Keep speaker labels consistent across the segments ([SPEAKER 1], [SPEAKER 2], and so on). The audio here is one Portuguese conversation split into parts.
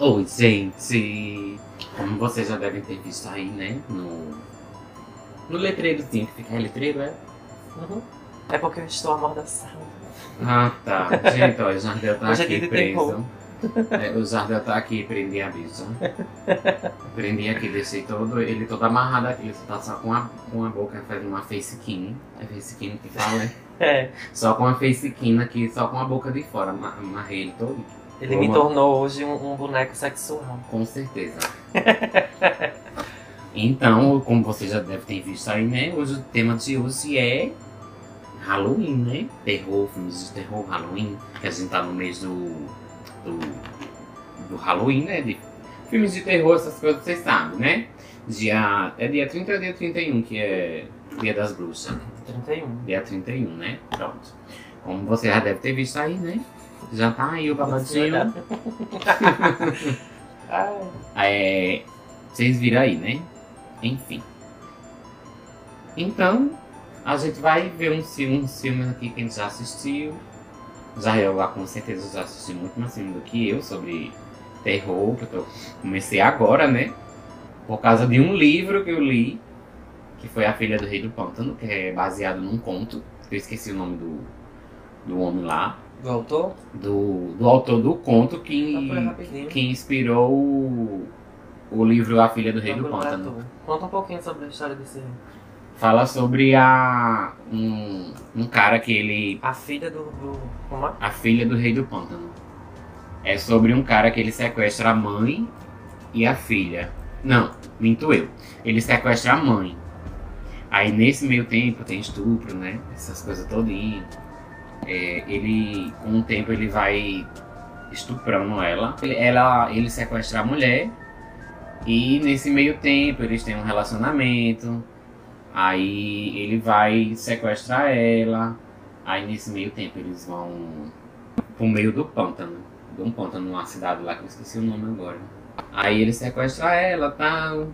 [SPEAKER 1] Oi, gente! Como vocês já devem ter visto aí, né? No, no letreirozinho que fica. Letreiro, é?
[SPEAKER 2] Uhum. É porque eu estou amordaçada.
[SPEAKER 1] Ah, tá. Gente, ó, o Jardel tá
[SPEAKER 2] Hoje
[SPEAKER 1] aqui preso. É, o Jardel tá aqui, prendi a bicha. prendi aqui, deixei todo, ele todo amarrado aqui. Ele tá só com a, com a boca fazendo uma face skin. É face skin que fala, é?
[SPEAKER 2] É,
[SPEAKER 1] Só com a face skin aqui, só com a boca de fora. ama- Amarrei ele todo.
[SPEAKER 2] Ele me
[SPEAKER 1] Boa.
[SPEAKER 2] tornou hoje um, um boneco sexual.
[SPEAKER 1] Com certeza. então, como você já deve ter visto aí, né? Hoje o tema de hoje é Halloween, né? Terror, filmes de terror, Halloween. Que a gente tá no mês do, do, do Halloween, né? De filmes de terror, essas coisas vocês sabem, né? Dia, é dia 30 ou dia 31 que é Dia das Bruxas?
[SPEAKER 2] 31.
[SPEAKER 1] Dia 31, né? Pronto. Como você já deve ter visto aí, né? Já aí o babadinho. É, vocês viram aí, né? Enfim. Então, a gente vai ver uns filmes, uns filmes aqui que a gente já assistiu. Já eu lá com certeza já assisti muito mais filme do que eu sobre terror, que eu comecei agora, né? Por causa de um livro que eu li, que foi A Filha do Rei do Pântano, que é baseado num conto. Eu esqueci o nome do, do homem lá.
[SPEAKER 2] Voltou?
[SPEAKER 1] Do, do autor do conto que que inspirou o, o livro A Filha do Rei do Pântano.
[SPEAKER 2] Conta um pouquinho sobre a história desse.
[SPEAKER 1] Fala sobre a um, um cara que ele.
[SPEAKER 2] A filha do. do como é?
[SPEAKER 1] A filha do Rei do Pântano. É sobre um cara que ele sequestra a mãe e a filha. Não, minto eu. Ele sequestra a mãe. Aí nesse meio tempo tem estupro, né? Essas coisas todinhas. É, ele, com o tempo, ele vai estuprando ela. Ela. ele sequestra a mulher. E nesse meio tempo eles têm um relacionamento. Aí ele vai sequestrar ela. Aí nesse meio tempo eles vão pro meio do pântano. De um pântano numa cidade lá que eu esqueci o nome agora. Aí ele sequestra ela tal.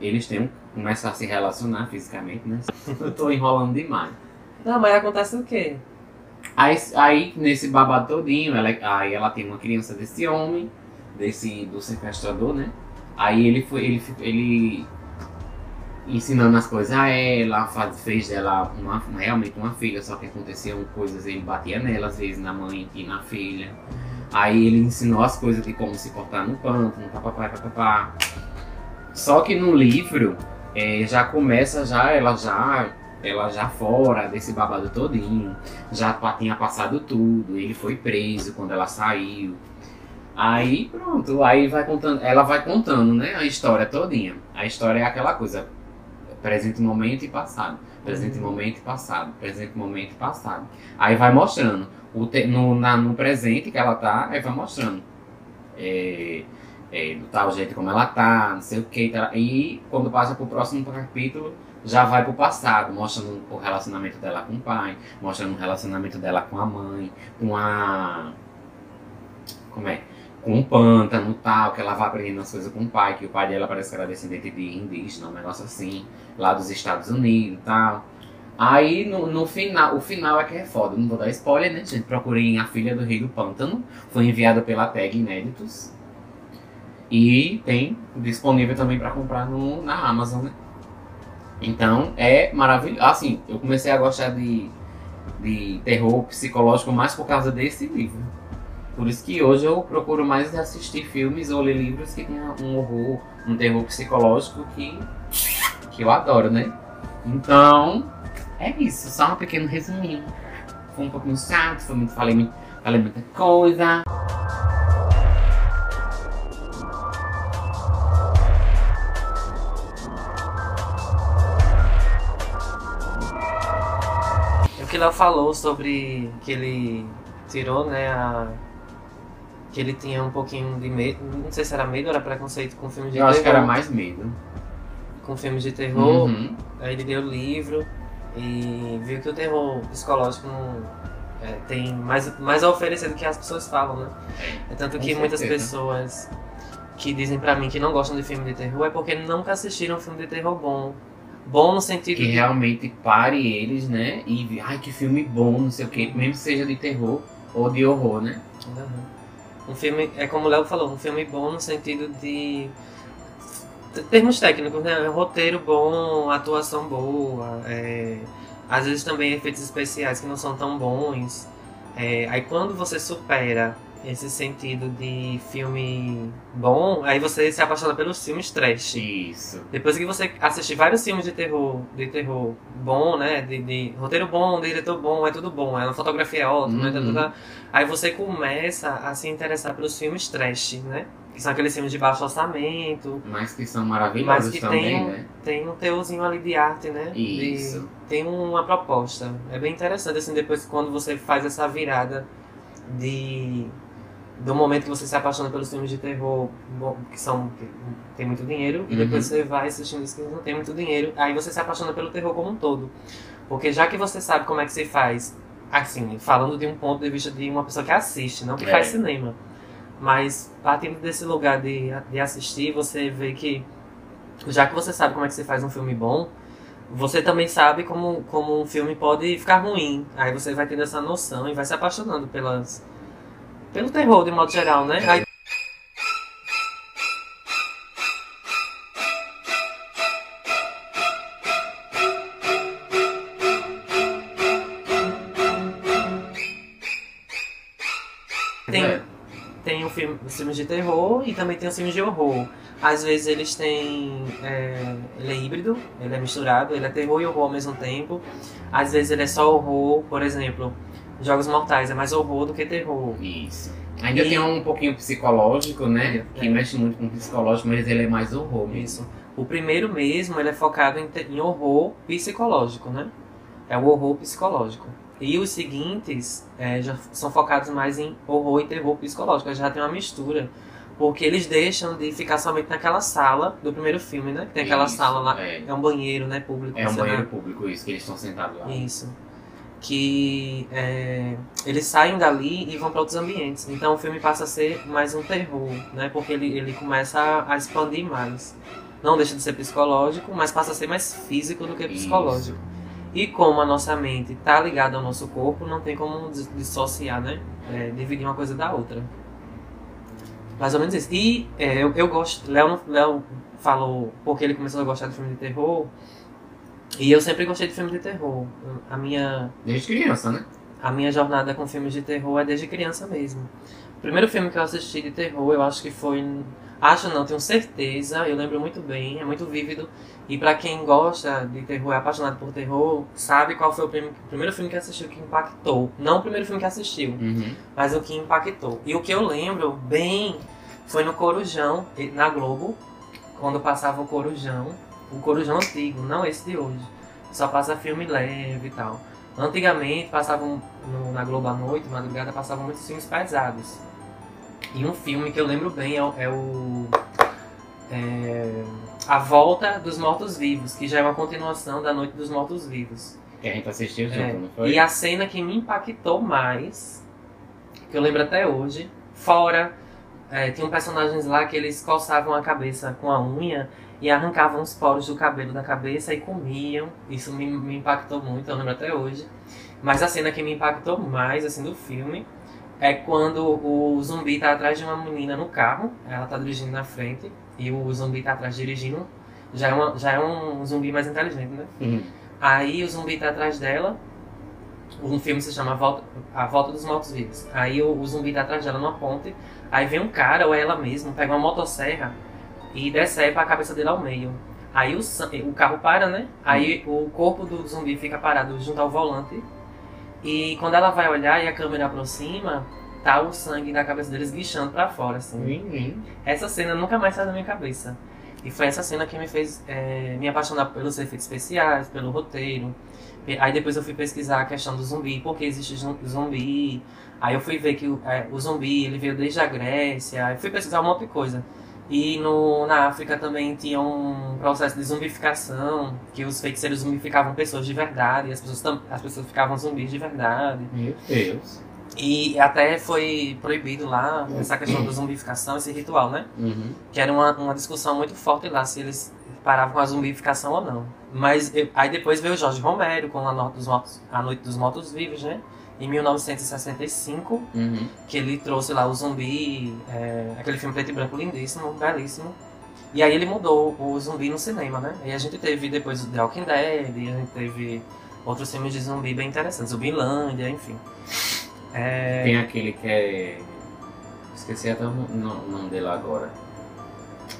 [SPEAKER 1] Eles têm começam a se relacionar fisicamente, né? Eu tô enrolando demais.
[SPEAKER 2] Não, mas acontece o quê?
[SPEAKER 1] Aí, aí nesse babado todinho, ela, aí ela tem uma criança desse homem, desse do sequestrador, né? Aí ele foi, ele, ele ensinando as coisas a ela, faz, fez dela uma, realmente uma filha, só que aconteciam coisas, ele batia nela às vezes, na mãe e na filha. Aí ele ensinou as coisas de como se cortar no pântano, papapá, papapá. Só que no livro, eh, já começa já, ela já, ela já fora desse babado todinho já tinha passado tudo, ele foi preso quando ela saiu. Aí pronto, aí vai contando, ela vai contando, né, a história todinha. A história é aquela coisa, presente momento e passado, presente momento e passado, presente momento e passado. Aí vai mostrando o te- no, na- no presente que ela tá, aí vai mostrando. É, é, do tal jeito como ela tá, não sei o que. E quando passa pro próximo capítulo, já vai pro passado, mostrando o relacionamento dela com o pai, mostrando o relacionamento dela com a mãe, com a. Como é? Com o pântano e tal, que ela vai aprendendo as coisas com o pai, que o pai dela parece que era descendente de indígena, um negócio assim, lá dos Estados Unidos e tal. Aí no, no final, o final é que é foda, não vou dar spoiler, né, gente? Procurem A Filha do Rei do Pântano, foi enviada pela tag Inéditos. E tem disponível também para comprar no, na Amazon, né? Então é maravilhoso. Assim, eu comecei a gostar de, de terror psicológico mais por causa desse livro. Por isso que hoje eu procuro mais assistir filmes ou ler livros que tenham um horror, um terror psicológico que, que eu adoro, né? Então, é isso, só um pequeno resuminho. Foi um pouquinho chato, foi muito, falei, falei muita coisa.
[SPEAKER 2] Que Léo falou sobre que ele tirou, né, a... Que ele tinha um pouquinho de medo, não sei se era medo ou era preconceito com filmes de
[SPEAKER 1] Eu
[SPEAKER 2] terror.
[SPEAKER 1] acho que era mais medo.
[SPEAKER 2] Com filmes de terror,
[SPEAKER 1] Uhum.
[SPEAKER 2] aí ele leu o livro e viu que o terror psicológico não, é, tem mais, mais a oferecer do que as pessoas falam, né? É tanto
[SPEAKER 1] Com
[SPEAKER 2] que muitas pessoas que dizem pra mim que não gostam de filme de terror é porque nunca assistiram um filme de terror bom. Bom no sentido
[SPEAKER 1] Que
[SPEAKER 2] de
[SPEAKER 1] realmente pare eles, né? E ai que filme bom, não sei o que, mesmo que seja de terror ou de horror, né?
[SPEAKER 2] Uhum. Um filme, é como o Léo falou, um filme bom no sentido de termos técnicos, né? Roteiro bom, atuação boa, é, às vezes também efeitos especiais que não são tão bons. É, aí quando você supera esse sentido de filme bom, aí você se apaixona pelos filmes trash.
[SPEAKER 1] Isso.
[SPEAKER 2] Depois que você assiste vários filmes de terror, de terror bom, né? De, de roteiro bom, de diretor bom, é tudo bom, é, a fotografia ótima,
[SPEAKER 1] Uhum.
[SPEAKER 2] tá, tá, tá. aí você começa a se interessar pelos filmes trash, né? Que são aqueles filmes de baixo orçamento,
[SPEAKER 1] Mas que são
[SPEAKER 2] mas
[SPEAKER 1] maravilhosos
[SPEAKER 2] que
[SPEAKER 1] também,
[SPEAKER 2] tem,
[SPEAKER 1] né?
[SPEAKER 2] tem um teorzinho ali de arte, né? De-
[SPEAKER 1] Isso.
[SPEAKER 2] tem uma proposta. É bem interessante, assim, depois quando você faz essa virada de do momento que você se apaixona pelos filmes de terror bom, que são que tem muito dinheiro e
[SPEAKER 1] Uhum.
[SPEAKER 2] depois você vai assistindo os que não tem muito dinheiro aí você se apaixona pelo terror como um todo porque já que você sabe como é que se faz assim falando de um ponto de vista de uma pessoa que assiste não que
[SPEAKER 1] É.
[SPEAKER 2] faz cinema mas partindo desse lugar de, de assistir você vê que já que você sabe como é que se faz um filme bom você também sabe como, como um filme pode ficar ruim. Aí você vai tendo essa noção e vai se apaixonando pelas, pelo terror de modo geral, né? Aí, tem,
[SPEAKER 1] É.
[SPEAKER 2] tem o filme, os filmes de terror e também tem os filmes de horror. Às vezes eles têm. é, ele é híbrido, ele é misturado, ele é terror e horror ao mesmo tempo. Às vezes ele é só horror, por exemplo, Jogos Mortais é mais horror do que terror.
[SPEAKER 1] Isso. Ainda
[SPEAKER 2] E-
[SPEAKER 1] tem um pouquinho psicológico, né?
[SPEAKER 2] É,
[SPEAKER 1] Que mexe muito com o psicológico, mas ele é mais horror mesmo.
[SPEAKER 2] Isso. O primeiro mesmo, ele é focado em, em horror psicológico, né? É o horror psicológico. E os seguintes é, já são focados mais em horror e terror psicológico. Já tem uma mistura. Porque eles deixam de ficar somente naquela sala do primeiro filme, né? Que tem aquela
[SPEAKER 1] Isso,
[SPEAKER 2] sala lá.
[SPEAKER 1] É,
[SPEAKER 2] É um banheiro, né? Público.
[SPEAKER 1] é um banheiro público, isso, que eles estão sentados lá.
[SPEAKER 2] Isso. Que é, eles saem dali e vão para outros ambientes. Então o filme passa a ser mais um terror, né? Porque ele, ele começa a, a expandir mais. Não deixa de ser psicológico, mas passa a ser mais físico do que
[SPEAKER 1] Isso.
[SPEAKER 2] psicológico. E como a nossa mente está ligada ao nosso corpo, não tem como dis- dissociar, né? É, dividir uma coisa da outra. Mais ou menos isso. E é, eu, eu gosto. Léo, Léo falou porque ele começou a gostar de filme de terror. E eu sempre gostei de filme de terror. A minha,
[SPEAKER 1] Desde criança, né?
[SPEAKER 2] a minha jornada com filmes de terror é desde criança mesmo. O primeiro filme que eu assisti de terror, eu acho que foi. Acho não, tenho certeza, eu lembro muito bem, é muito vívido. E pra quem gosta de terror, é apaixonado por terror, sabe qual foi o prim- primeiro filme que assistiu que impactou. Não o primeiro filme que assistiu,
[SPEAKER 1] Uhum.
[SPEAKER 2] mas o que impactou. E o que eu lembro bem foi no Corujão, na Globo, quando passava o Corujão. O Corujão antigo, não esse de hoje. Só passa filme leve e tal. Antigamente passavam no- na Globo à noite, madrugada, passavam muitos filmes pesados. E um filme que eu lembro bem é, o- é o. é, a Volta dos Mortos-Vivos, que já é uma continuação da Noite dos Mortos-Vivos.
[SPEAKER 1] Que a gente assistiu junto,
[SPEAKER 2] É,
[SPEAKER 1] não foi?
[SPEAKER 2] E a cena que me impactou mais, que eu lembro até hoje, fora, é, tinham personagens lá que eles coçavam a cabeça com a unha e arrancavam os poros do cabelo da cabeça e comiam. Isso me, me impactou muito, eu lembro até hoje. Mas a cena que me impactou mais, assim, do filme, é quando o zumbi tá atrás de uma menina no carro, ela tá dirigindo na frente, e o zumbi tá atrás dirigindo. Já é, uma, já é um zumbi mais inteligente, né?
[SPEAKER 1] Uhum.
[SPEAKER 2] Aí o zumbi tá atrás dela. Um filme se chama A Volta, a Volta dos Mortos Vivos. Aí o, o zumbi tá atrás dela numa ponte. Aí vem um cara, ou é ela mesma, pega uma motosserra e decepa a cabeça dele ao meio. Aí o, o carro para, né? Aí o corpo do zumbi fica parado junto ao volante. E quando ela vai olhar e a câmera aproxima, tá o sangue da cabeça deles guichando pra fora, assim.
[SPEAKER 1] Uhum.
[SPEAKER 2] Essa cena nunca mais sai da minha cabeça. E foi essa cena que me fez é, me apaixonar pelos efeitos especiais, pelo roteiro. Aí depois eu fui pesquisar a questão do zumbi, por que existe zum- zumbi. Aí eu fui ver que o, é, o zumbi ele veio desde a Grécia. Aí fui pesquisar um monte de coisa. E no, na África também tinha um processo de zumbificação, que os feiticeiros zumbificavam pessoas de verdade, e as pessoas, tam- as pessoas ficavam zumbis de verdade.
[SPEAKER 1] Meu Deus.
[SPEAKER 2] E até foi proibido lá essa questão da zumbificação, esse ritual, né?
[SPEAKER 1] Uhum.
[SPEAKER 2] que era uma, uma discussão muito forte lá, se eles paravam com a zumbificação ou não. Mas eu- aí depois veio o Jorge Romero com a Noite dos Mortos, a Noite dos Mortos Vivos, né? Em 1965,
[SPEAKER 1] Uhum.
[SPEAKER 2] que ele trouxe lá o zumbi, é, aquele filme preto e branco lindíssimo, belíssimo. E aí ele mudou o zumbi no cinema, né? E a gente teve depois o The Walking Dead, e a gente teve outros filmes de zumbi bem interessantes, Zumbilândia, enfim. É,
[SPEAKER 1] Tem aquele que é. Esqueci até o no- o nome dele agora.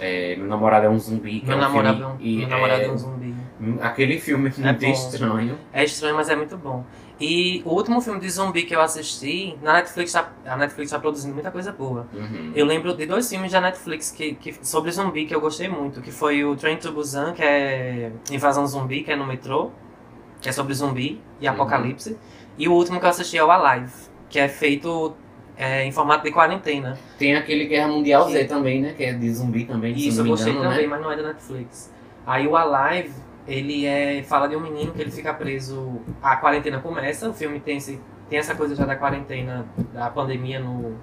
[SPEAKER 1] É, meu namorado é um zumbi. que
[SPEAKER 2] meu
[SPEAKER 1] é um
[SPEAKER 2] namorado,
[SPEAKER 1] filme-
[SPEAKER 2] é meu namorado
[SPEAKER 1] é-
[SPEAKER 2] é um zumbi.
[SPEAKER 1] Aquele filme
[SPEAKER 2] É
[SPEAKER 1] muito estranho.
[SPEAKER 2] É estranho, mas é muito bom. E o último filme de zumbi que eu assisti, na Netflix, tá- a Netflix tá produzindo muita coisa boa.
[SPEAKER 1] Uhum.
[SPEAKER 2] Eu lembro de dois filmes da Netflix que, que, sobre zumbi que eu gostei muito, que foi o Train to Busan, que é Invasão Zumbi, que é no metrô, que é sobre zumbi e
[SPEAKER 1] Uhum.
[SPEAKER 2] apocalipse. E o último que eu assisti é o Alive, que é feito é, em formato de quarentena.
[SPEAKER 1] Tem aquele Guerra Mundial
[SPEAKER 2] Que-
[SPEAKER 1] Z também, né? Que é de zumbi também,
[SPEAKER 2] Isso, eu gostei
[SPEAKER 1] engano,
[SPEAKER 2] também,
[SPEAKER 1] né?
[SPEAKER 2] mas não é da Netflix. Aí o Alive, ele é, fala de um menino que ele fica preso. A quarentena começa, o filme tem, esse, tem essa coisa já da quarentena, da pandemia no,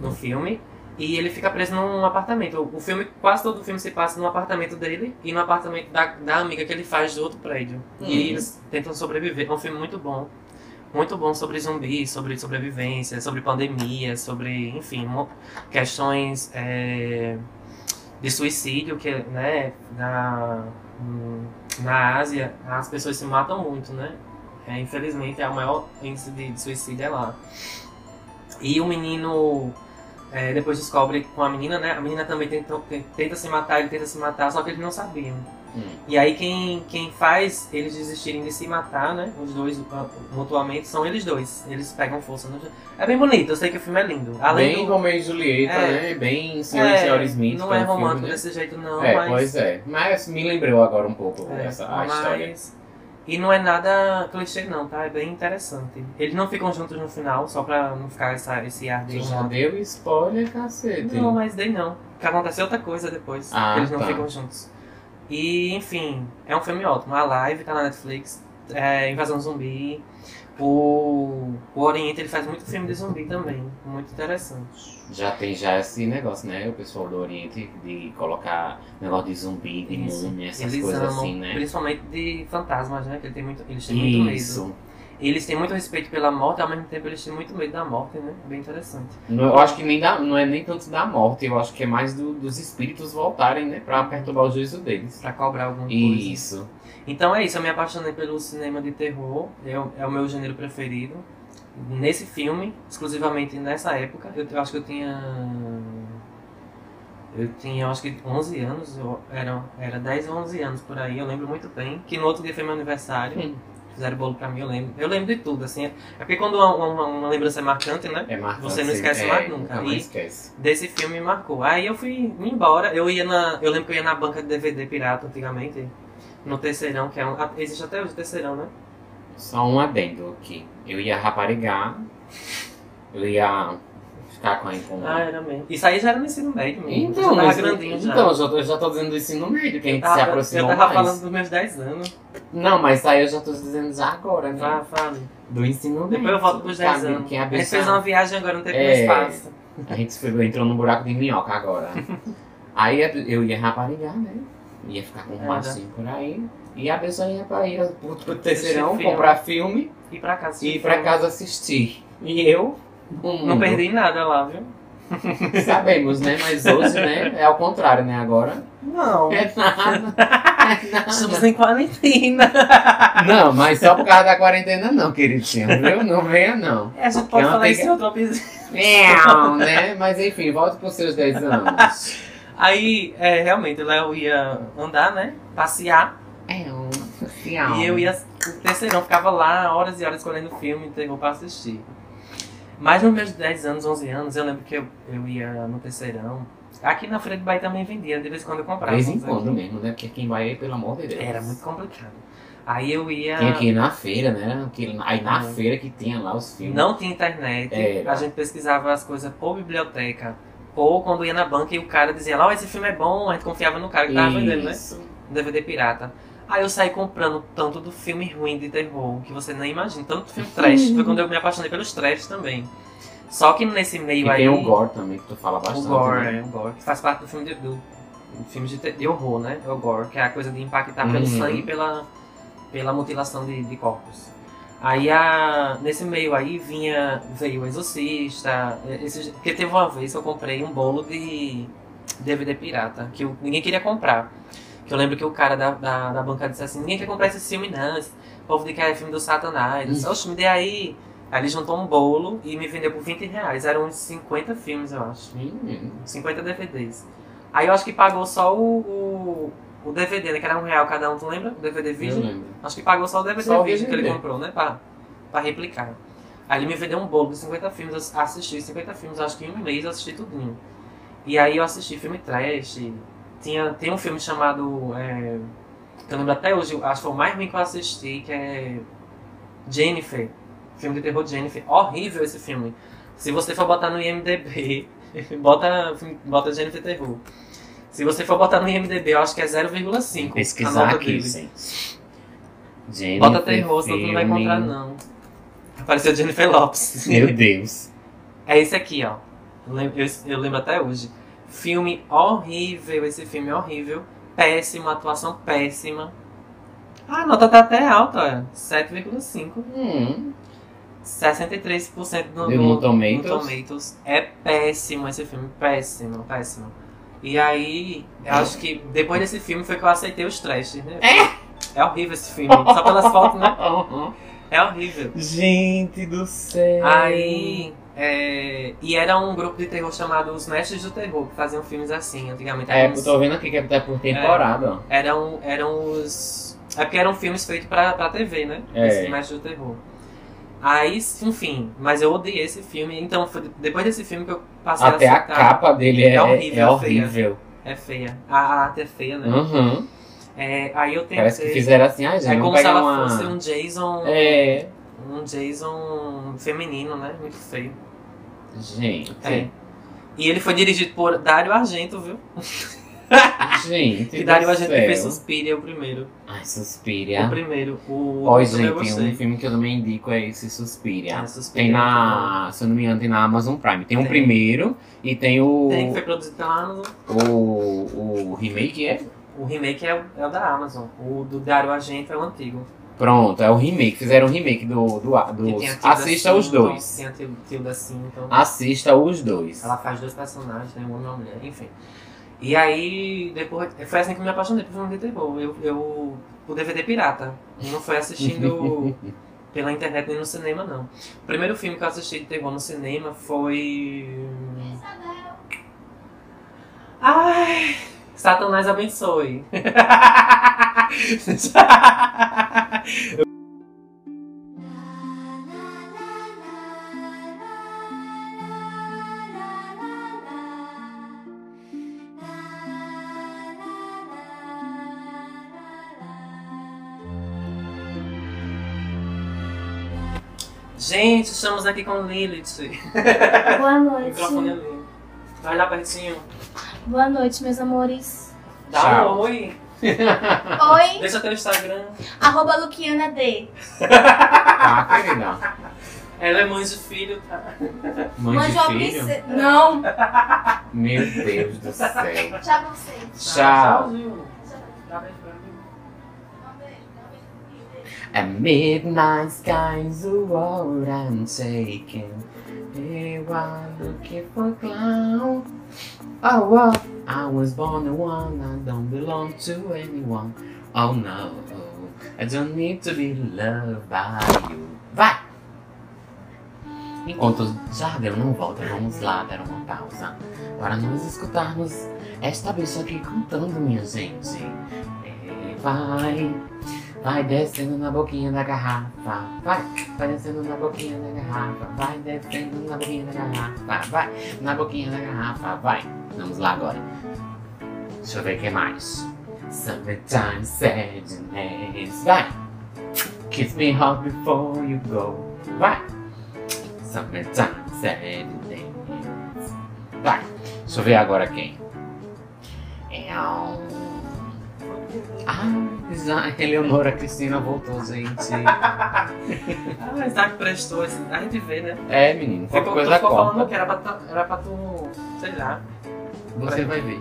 [SPEAKER 2] no filme. E ele fica preso num apartamento. O filme, quase todo o filme se passa no apartamento dele e no apartamento da, da amiga que ele faz do outro prédio.
[SPEAKER 1] Hum.
[SPEAKER 2] E eles tentam sobreviver. É um filme muito bom. Muito bom sobre zumbis, sobre sobrevivência, sobre pandemia, sobre, enfim, questões é, de suicídio, que, né, na, na Ásia as pessoas se matam muito, né? É, infelizmente, é o maior índice de, de suicídio é lá. E o menino é, depois descobre com a menina, né? A menina também tenta, tenta se matar, ele tenta se matar, só que eles não sabiam.
[SPEAKER 1] Hum.
[SPEAKER 2] E aí quem, quem faz eles desistirem de se matar, né? Os dois mutuamente são eles dois. Eles pegam força. No... É bem bonito, eu sei que o filme é lindo. Além
[SPEAKER 1] Bem
[SPEAKER 2] do...
[SPEAKER 1] Romeo e Julieta,
[SPEAKER 2] É.
[SPEAKER 1] né? Bem Senhor e
[SPEAKER 2] É,
[SPEAKER 1] Senhora Smith.
[SPEAKER 2] Não é
[SPEAKER 1] um filme,
[SPEAKER 2] romântico
[SPEAKER 1] né?
[SPEAKER 2] desse jeito, não,
[SPEAKER 1] É,
[SPEAKER 2] mas.
[SPEAKER 1] pois é. Mas me lembrou agora um pouco
[SPEAKER 2] É,
[SPEAKER 1] essa a
[SPEAKER 2] mas-
[SPEAKER 1] história.
[SPEAKER 2] E não é nada clichê não, tá? É bem interessante. Eles não ficam juntos no final, só pra não ficar essa, esse ar de...
[SPEAKER 1] Já deu spoiler, cacete.
[SPEAKER 2] Não, mas dei não. Porque acontece outra coisa depois.
[SPEAKER 1] Ah,
[SPEAKER 2] eles não
[SPEAKER 1] tá.
[SPEAKER 2] ficam juntos. E, enfim, é um filme ótimo. A Live tá na Netflix. É, Invasão Zumbi. O, o Oriente ele faz muito filme de zumbi também. Muito interessante.
[SPEAKER 1] Já tem já esse negócio, né? O pessoal do Oriente de colocar negócio de zumbi, de múmia, essas
[SPEAKER 2] Eles
[SPEAKER 1] coisas
[SPEAKER 2] amam,
[SPEAKER 1] assim, né?
[SPEAKER 2] principalmente de fantasmas, né? Que ele tem muito, eles têm muito medo.
[SPEAKER 1] Isso.
[SPEAKER 2] Eles têm muito respeito pela morte, ao mesmo tempo eles têm muito medo da morte, né? Bem interessante.
[SPEAKER 1] Não- Eu acho que nem da, não é nem tanto da morte, eu acho que é mais do- dos espíritos voltarem, né? Pra perturbar o juízo deles.
[SPEAKER 2] Pra cobrar alguma coisa.
[SPEAKER 1] Isso.
[SPEAKER 2] Então é isso, eu me apaixonei pelo cinema de terror, é, o- é o meu gênero preferido. Nesse filme, exclusivamente nessa época, eu, eu acho que eu tinha. Eu tinha, acho que 11 anos, eu, era, era 10 ou 11 anos por aí, eu lembro muito bem. Que no outro dia foi meu aniversário,
[SPEAKER 1] Hum.
[SPEAKER 2] Fizeram bolo pra mim, eu lembro. Eu lembro de tudo, assim. É porque quando uma, uma, uma lembrança é marcante, né?
[SPEAKER 1] É marcante.
[SPEAKER 2] Você não esquece
[SPEAKER 1] é,
[SPEAKER 2] mais nunca. E-
[SPEAKER 1] esquece.
[SPEAKER 2] Desse filme me marcou. Aí eu fui embora, eu ia na. Eu lembro que eu ia na banca de DVD pirata antigamente. No terceirão, que é um. Existe até hoje o terceirão, né?
[SPEAKER 1] Só um adendo aqui. Eu ia raparigar, eu ia ficar com a com...
[SPEAKER 2] Ah, era mesmo. Isso aí já era no ensino médio, mesmo.
[SPEAKER 1] Então,
[SPEAKER 2] já grandinho já.
[SPEAKER 1] então eu, já, tô- eu já tô dizendo do ensino médio, que a
[SPEAKER 2] eu
[SPEAKER 1] gente
[SPEAKER 2] tava,
[SPEAKER 1] se aproximou
[SPEAKER 2] eu tava
[SPEAKER 1] mais.
[SPEAKER 2] falando dos meus 10 anos.
[SPEAKER 1] Não, mas aí eu já tô dizendo já agora, né?
[SPEAKER 2] Vá, fale.
[SPEAKER 1] Do ensino médio.
[SPEAKER 2] Depois eu volto pros 10
[SPEAKER 1] Sabe,
[SPEAKER 2] anos.
[SPEAKER 1] Quem
[SPEAKER 2] a gente fez uma viagem agora, não teve
[SPEAKER 1] É.
[SPEAKER 2] mais espaço.
[SPEAKER 1] A gente foi, entrou num buraco de minhoca agora. aí eu ia raparigar, né? Ia ficar com um romancinho por aí. E a pessoa ia pra ir pro, terceirão, comprar filme
[SPEAKER 2] E pra casa.
[SPEAKER 1] e ir
[SPEAKER 2] assistir
[SPEAKER 1] pra
[SPEAKER 2] filme.
[SPEAKER 1] casa assistir. E eu,
[SPEAKER 2] Não perdi nada lá, viu?
[SPEAKER 1] Sabemos, né? Mas hoje, né? É ao contrário, né? Agora.
[SPEAKER 2] Não.
[SPEAKER 1] É nada. É
[SPEAKER 2] Estamos
[SPEAKER 1] nada.
[SPEAKER 2] em quarentena.
[SPEAKER 1] Não, mas só por causa da quarentena não, queridinho, viu? Não venha, não.
[SPEAKER 2] É, a gente pode
[SPEAKER 1] não
[SPEAKER 2] falar isso em outro episódio.
[SPEAKER 1] Não, né? Mas enfim, volte pros seus 10 anos.
[SPEAKER 2] Aí, é, realmente, lá eu ia andar, né? Passear.
[SPEAKER 1] É um.
[SPEAKER 2] E eu ia. O terceirão ficava lá horas e horas escolhendo filme e terror pra assistir. Mas nos meus 10 anos, 11 anos, eu lembro que eu, eu ia no terceirão. Aqui na Feira do Bahia também vendia, de vez em quando eu
[SPEAKER 1] De
[SPEAKER 2] comprava.
[SPEAKER 1] vez em quando
[SPEAKER 2] aqui.
[SPEAKER 1] mesmo, né? Porque quem vai aí, pelo amor de Deus.
[SPEAKER 2] Era muito complicado. Aí eu ia.
[SPEAKER 1] Tinha que ir na feira, né? Aí na
[SPEAKER 2] Uhum.
[SPEAKER 1] feira que tinha lá os filmes.
[SPEAKER 2] Não tinha internet.
[SPEAKER 1] Era.
[SPEAKER 2] A gente pesquisava as coisas por biblioteca. Ou quando ia na banca e o cara dizia lá, ó, esse filme é bom, a gente confiava no cara que tava vendendo, né? DVD pirata. Aí eu saí comprando tanto do filme ruim de terror que você nem imagina. Tanto filme trash. Foi quando eu me apaixonei pelos trash também. Só que nesse meio
[SPEAKER 1] E
[SPEAKER 2] aí.
[SPEAKER 1] tem o Gore também, que tu fala
[SPEAKER 2] o
[SPEAKER 1] bastante.
[SPEAKER 2] gore,
[SPEAKER 1] né?
[SPEAKER 2] é, o gore, que faz parte do filme de, do, do filme de, de horror, né? É o gore, que é a coisa de impactar pelo
[SPEAKER 1] Uhum.
[SPEAKER 2] sangue e pela, pela mutilação de, de corpos. Aí a, nesse meio aí vinha, veio o Exorcista, esse, porque teve uma vez que eu comprei um bolo de DVD pirata, que eu, ninguém queria comprar. Que eu lembro que o cara da, da, da bancada disse assim, ninguém quer comprar esse filme não, esse povo de que é filme do satanás. Eu disse, Oxe, me dê aí. Aí ele juntou um bolo e me vendeu por 20 reais. Eram uns 50 filmes, eu acho.
[SPEAKER 1] Hum,
[SPEAKER 2] 50 DVDs. Aí eu acho que pagou só o, o, o DVD, né? Que era um real cada um, tu lembra? O DVD
[SPEAKER 1] eu
[SPEAKER 2] Vision?
[SPEAKER 1] lembro.
[SPEAKER 2] Acho que pagou só o DVD
[SPEAKER 1] Só
[SPEAKER 2] que ele comprou, né? Pra, pra replicar. Aí ele me vendeu um bolo de 50 filmes, eu assisti 50 filmes, acho que em um mês eu assisti tudinho. E aí eu assisti filme trash. Tinha, tem um filme chamado. é, que eu lembro até hoje, acho que foi o mais ruim que eu assisti, que é. Jennifer. Filme de terror Jennifer. Horrível esse filme. Se você for botar no IMDB, bota, bota Jennifer Terror. Se você for botar no IMDB, eu acho que é 0,5. a
[SPEAKER 1] Pesquisar aqui,
[SPEAKER 2] dele.
[SPEAKER 1] gente. Jennifer
[SPEAKER 2] Bota terror, senão tu não vai encontrar, não. Apareceu Jennifer Lopes.
[SPEAKER 1] Meu Deus.
[SPEAKER 2] É esse aqui, ó. Eu lem- Eu, eu lembro até hoje. Filme horrível, esse filme é horrível. Péssimo, atuação péssima. Ah, a nota tá até alta, olha. 7,5.
[SPEAKER 1] Hum.
[SPEAKER 2] 63% no,
[SPEAKER 1] De-
[SPEAKER 2] no,
[SPEAKER 1] no Tomatoes?
[SPEAKER 2] no Tomatoes. É péssimo esse filme, péssimo, péssimo. E aí, eu acho que depois desse filme foi que eu aceitei os trash, né? É? É horrível esse filme, só pelas fotos, né? É horrível.
[SPEAKER 1] Gente do céu.
[SPEAKER 2] Aí. É, e era um grupo de terror chamado Os Mestres do Terror, que faziam filmes assim, antigamente.
[SPEAKER 1] É,
[SPEAKER 2] Eram,
[SPEAKER 1] eu
[SPEAKER 2] uns-
[SPEAKER 1] tô vendo aqui que é até por temporada, ó.
[SPEAKER 2] eram, eram os. É porque eram filmes feitos pra, pra TV, né?
[SPEAKER 1] É.
[SPEAKER 2] Esses Mestres do Terror. Aí, enfim, mas eu odiei esse filme, então foi depois desse filme que eu passei
[SPEAKER 1] Até
[SPEAKER 2] a
[SPEAKER 1] a
[SPEAKER 2] aceitar.
[SPEAKER 1] capa dele é,
[SPEAKER 2] É
[SPEAKER 1] é
[SPEAKER 2] horrível,
[SPEAKER 1] horrível.
[SPEAKER 2] É feia. A a arte é feia, né?
[SPEAKER 1] Uhum.
[SPEAKER 2] É, aí eu tentei.
[SPEAKER 1] Parece que fizeram assim, ah, gente,
[SPEAKER 2] É como se ela
[SPEAKER 1] uma...
[SPEAKER 2] fosse um Jason.
[SPEAKER 1] É,
[SPEAKER 2] Um Jason feminino, né? Muito feio.
[SPEAKER 1] gente.
[SPEAKER 2] É. E ele foi dirigido por Dario Argento, viu?
[SPEAKER 1] Gente do
[SPEAKER 2] Dario Argento fez Suspiria, o primeiro.
[SPEAKER 1] Ai,
[SPEAKER 2] O
[SPEAKER 1] Suspiria.
[SPEAKER 2] primeiro. O
[SPEAKER 1] Ó, gente, um filme que eu também indico é esse Suspiria.
[SPEAKER 2] É, Suspiria,
[SPEAKER 1] Tem na, se eu não me engano, tem na Amazon Prime. Tem o
[SPEAKER 2] Tem.
[SPEAKER 1] primeiro e tem o,
[SPEAKER 2] Tem, que foi produzido pela Amazon.
[SPEAKER 1] o, o remake, é?
[SPEAKER 2] O remake é, o- é o da Amazon. O do Dario Argento é o antigo.
[SPEAKER 1] Pronto, é o remake. Fizeram o remake do, do, Assista os
[SPEAKER 2] Swinton,
[SPEAKER 1] dois.
[SPEAKER 2] Tem a Til- Tilda Swinton.
[SPEAKER 1] Assista os dois.
[SPEAKER 2] Ela faz dois personagens, né? Um homem e uma mulher, enfim. E aí, depois, foi assim que eu me apaixonei por filme de terror. Eu, eu, o DVD pirata. Não foi assistindo pela internet nem no cinema, não. O primeiro filme que eu assisti de terror no cinema foi. Ai! Satanás abençoe. Gente, estamos aqui com Lilith.
[SPEAKER 3] Boa
[SPEAKER 2] O
[SPEAKER 3] noite.
[SPEAKER 2] microfone ali. Vai lá pertinho.
[SPEAKER 3] Boa noite, meus amores.
[SPEAKER 2] Dá
[SPEAKER 1] Tchau.
[SPEAKER 2] um oi.
[SPEAKER 3] Oi,
[SPEAKER 2] Deixa teu Instagram.
[SPEAKER 3] arroba Luquiana D.
[SPEAKER 1] Tá, querida.
[SPEAKER 2] Ela é mãe de filho, tá?
[SPEAKER 1] Mãe
[SPEAKER 3] Mande
[SPEAKER 1] de
[SPEAKER 3] uma
[SPEAKER 1] filho.
[SPEAKER 3] princesa. Não.
[SPEAKER 1] Meu Deus do céu.
[SPEAKER 3] Tchau pra vocês.
[SPEAKER 1] Tchau.
[SPEAKER 2] Tchauzinho. Dá beijo pra mim.
[SPEAKER 1] A midnight sky's the road I'm taking. Looking for clown. Oh, well, I was born the one, I don't belong to anyone. Oh no, I don't need to be loved by you. Vai! Enquanto Jardel não volta, vamos lá dar uma pausa para nós escutarmos esta bicha aqui cantando, minha gente. É, vai, vai descendo na boquinha da garrafa, vai, vai descendo na boquinha da garrafa, vai descendo na boquinha da garrafa, vai, na boquinha da garrafa, vai. Vamos lá agora. Deixa eu ver o que mais. Summertime sadness, vai. Kiss me hard before you go, vai. Summertime sadness, vai. Deixa eu ver agora quem. É um... Ah, Eleonora Cristina voltou, gente.
[SPEAKER 2] Ah, mas tá que prestou. A gente vê, né?
[SPEAKER 1] É, menino,
[SPEAKER 2] Ficou,
[SPEAKER 1] qualquer coisa
[SPEAKER 2] ficou falando que era pra, tu- era pra tu. sei lá.
[SPEAKER 1] Você vai ver.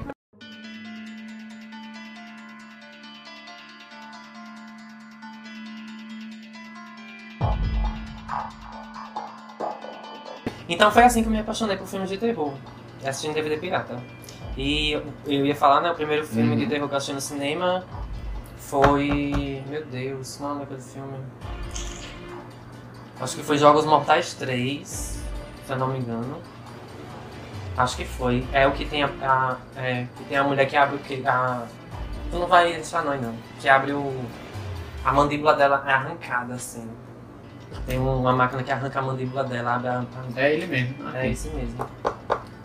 [SPEAKER 2] Então foi assim que eu me apaixonei por filmes de terror, assistindo DVD pirata. E eu- eu ia falar, né, o primeiro filme
[SPEAKER 1] Uhum.
[SPEAKER 2] de terror que eu assisti no cinema foi... Meu Deus, qual é o nome daquele filme? Acho que foi Jogos Mortais 3, se eu não me engano. Acho que foi. É o que tem a, a- é, que tem a mulher que abre o que. A, tu não vai deixar não, não. Que abre o. A mandíbula dela é arrancada, assim. Tem uma máquina que arranca a mandíbula dela, abre a,
[SPEAKER 1] É ele mesmo.
[SPEAKER 2] é esse mesmo.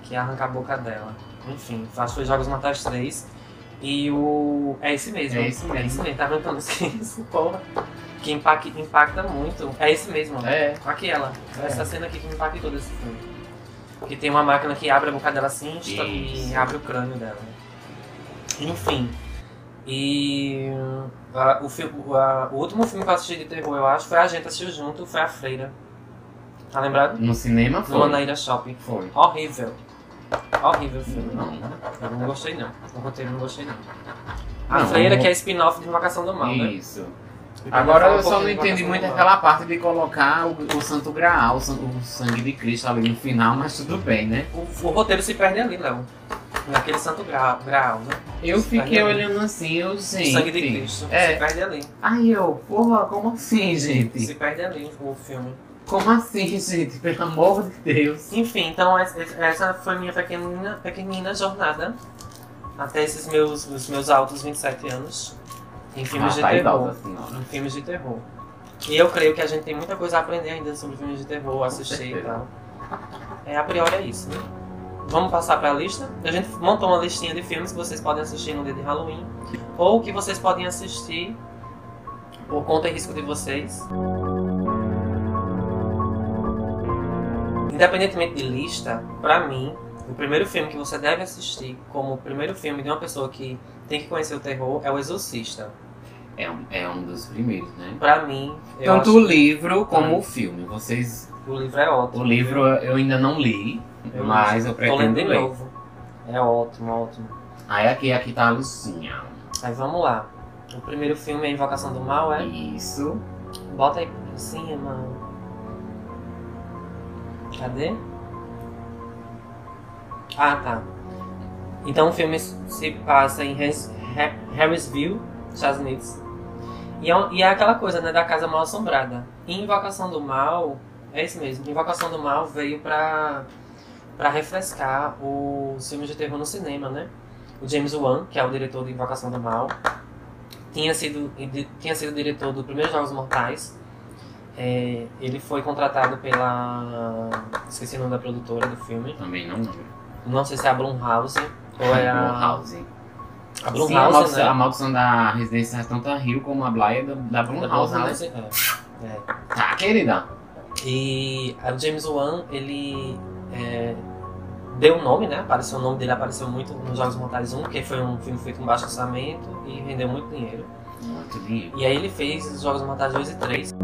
[SPEAKER 2] Que arranca a boca dela. Enfim, que foi Jogos Mortais 3. E o. É esse mesmo.
[SPEAKER 1] É esse mesmo.
[SPEAKER 2] É esse mesmo. Tá arrancando isso, porra. Que impacta, impacta muito. É esse mesmo.
[SPEAKER 1] É.
[SPEAKER 2] Aquela.
[SPEAKER 1] É.
[SPEAKER 2] Essa cena aqui que impactou desse filme. Que tem uma máquina que abre a boca dela assim e abre o crânio dela. Enfim. E. ah, o, o, ah, o último filme que eu assisti de terror, eu acho, foi a gente assistiu junto, foi a Freira. Tá lembrado?
[SPEAKER 1] No cinema
[SPEAKER 2] No
[SPEAKER 1] foi.
[SPEAKER 2] Manaíra Shopping.
[SPEAKER 1] Foi.
[SPEAKER 2] Horrível. Horrível o filme.
[SPEAKER 1] Não.
[SPEAKER 2] Eu não gostei não. O roteiro não gostei não. A
[SPEAKER 1] Não,
[SPEAKER 2] Freira
[SPEAKER 1] o-
[SPEAKER 2] que é spin-off de Invocação do Mal, né?
[SPEAKER 1] Isso. Agora eu só não entendi muito aquela parte de colocar o, o Santo Graal, o o sangue de Cristo ali no final, mas tudo bem, né?
[SPEAKER 2] O, o roteiro se perde ali, Léo. Naquele santo graal, graal né?
[SPEAKER 1] Eu
[SPEAKER 2] Se
[SPEAKER 1] fiquei olhando assim, eu
[SPEAKER 2] O
[SPEAKER 1] gente.
[SPEAKER 2] sangue de Cristo. Se
[SPEAKER 1] É.
[SPEAKER 2] perde ali.
[SPEAKER 1] Aí eu, porra, como assim, gente?
[SPEAKER 2] Se perde ali o filme.
[SPEAKER 1] Como assim, gente? Pelo amor de Deus.
[SPEAKER 2] Enfim, então essa foi minha pequenina, pequenina jornada. Até esses meus, os meus altos 27 anos. Em filmes
[SPEAKER 1] Ah,
[SPEAKER 2] de
[SPEAKER 1] tá
[SPEAKER 2] terror.
[SPEAKER 1] idosa, senhora.
[SPEAKER 2] em filmes de terror. E eu creio que a gente tem muita coisa a aprender ainda sobre filmes de terror, assistir e tal. É, a priori é isso, né? Vamos passar para a lista. A gente montou uma listinha de filmes que vocês podem assistir no dia de Halloween. Ou que vocês podem assistir por conta e risco de vocês. Independentemente de lista, pra mim, o primeiro filme que você deve assistir como o primeiro filme de uma pessoa que tem que conhecer o terror é O Exorcista.
[SPEAKER 1] É um, é um dos primeiros, né?
[SPEAKER 2] Pra mim, eu
[SPEAKER 1] Tanto
[SPEAKER 2] acho
[SPEAKER 1] o livro como o filme. Vocês.
[SPEAKER 2] o livro é ótimo.
[SPEAKER 1] O livro eu ainda não li,
[SPEAKER 2] Eu
[SPEAKER 1] mas eu pretendo
[SPEAKER 2] de
[SPEAKER 1] ler.
[SPEAKER 2] novo. É ótimo, ótimo.
[SPEAKER 1] Aí aqui, aqui tá a Lucinha.
[SPEAKER 2] Aí vamos lá. O primeiro filme é Invocação do Mal, é?
[SPEAKER 1] Isso.
[SPEAKER 2] Bota aí pra cima. Cadê? Ah, tá. Então o filme se passa em Harris- Ha- Harrisville, Estados Unidos. E é, e é aquela coisa, né, da casa mal assombrada. E Invocação do Mal, é isso mesmo. Invocação do Mal veio pra, pra refrescar os filmes de terror no cinema, né? O James Wan, que é o diretor de Invocação do Mal, tinha sido, tinha sido diretor do Primeiros Jogos Mortais. É, ele foi contratado pela. Esqueci o nome da produtora do filme.
[SPEAKER 1] Também não lembro.
[SPEAKER 2] Não sei se é a Blumhouse ou é a.
[SPEAKER 1] Blumhouse.
[SPEAKER 2] A
[SPEAKER 1] Sim, a
[SPEAKER 2] Blumhouse,
[SPEAKER 1] maldição,
[SPEAKER 2] né?
[SPEAKER 1] a maldição da residência tanto a Rio como a Blaia da, da
[SPEAKER 2] Da
[SPEAKER 1] Blumhouse, né?
[SPEAKER 2] Blumhouse, é. É.
[SPEAKER 1] Tá, querida.
[SPEAKER 2] E o James Wan, ele é, deu o nome, né? Apareceu, o nome dele apareceu muito nos Jogos Mortais 1, porque foi um filme feito com baixo orçamento e rendeu muito dinheiro.
[SPEAKER 1] Muito dinheiro.
[SPEAKER 2] E aí ele fez os Jogos Mortais 2 e 3.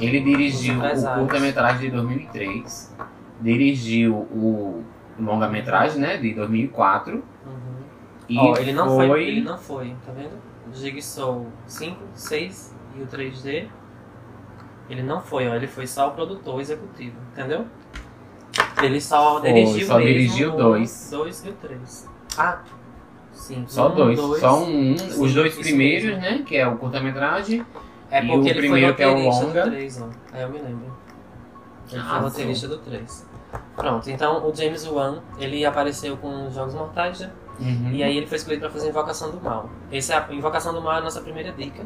[SPEAKER 1] Ele dirigiu o curta-metragem de 2003, dirigiu o longa-metragem, né, de 2004.
[SPEAKER 2] Uhum.
[SPEAKER 1] E
[SPEAKER 2] Ó, ele não foi...
[SPEAKER 1] foi
[SPEAKER 2] ele não foi, tá vendo? Jigsaw 5, 6 e o 3D. Ele não foi, ó, ele foi só o produtor executivo, entendeu? Ele só
[SPEAKER 1] Foi,
[SPEAKER 2] dirigiu
[SPEAKER 1] só
[SPEAKER 2] mesmo
[SPEAKER 1] dirigiu
[SPEAKER 2] o
[SPEAKER 1] dois.
[SPEAKER 2] 2 e o 3. Ah, sim.
[SPEAKER 1] Só
[SPEAKER 2] um,
[SPEAKER 1] dois. Só um.
[SPEAKER 2] Sim,
[SPEAKER 1] os dois primeiros,
[SPEAKER 2] mesmo.
[SPEAKER 1] né, que é o curta-metragem.
[SPEAKER 2] É
[SPEAKER 1] E
[SPEAKER 2] porque
[SPEAKER 1] o
[SPEAKER 2] ele
[SPEAKER 1] primeiro
[SPEAKER 2] foi
[SPEAKER 1] que é o longa.
[SPEAKER 2] do 3, ó. Aí eu me lembro. Ele
[SPEAKER 1] Ah,
[SPEAKER 2] foi roteirista do 3. Pronto, então o James Wan, ele apareceu com os Jogos Mortais, né?
[SPEAKER 1] Uhum.
[SPEAKER 2] E aí ele foi escolhido pra fazer Invocação do Mal. Esse é a Invocação do Mal é a nossa primeira dica.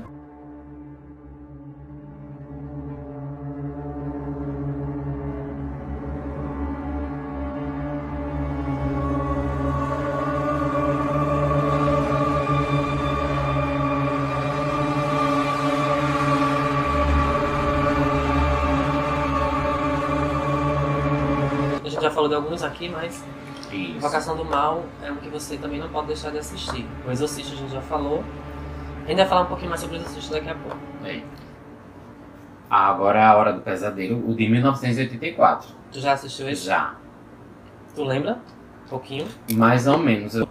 [SPEAKER 2] Aqui, mas
[SPEAKER 1] Isso.
[SPEAKER 2] Invocação do Mal é um que você também não pode deixar de assistir. O Exorcista a gente já falou. A gente vai falar um pouquinho mais sobre o Exorcista daqui a pouco.
[SPEAKER 1] É. Agora é a Hora do Pesadelo, o de 1984.
[SPEAKER 2] Tu já assistiu esse?
[SPEAKER 1] Já.
[SPEAKER 2] Tu lembra? Um pouquinho.
[SPEAKER 1] Mais ou menos. Eu-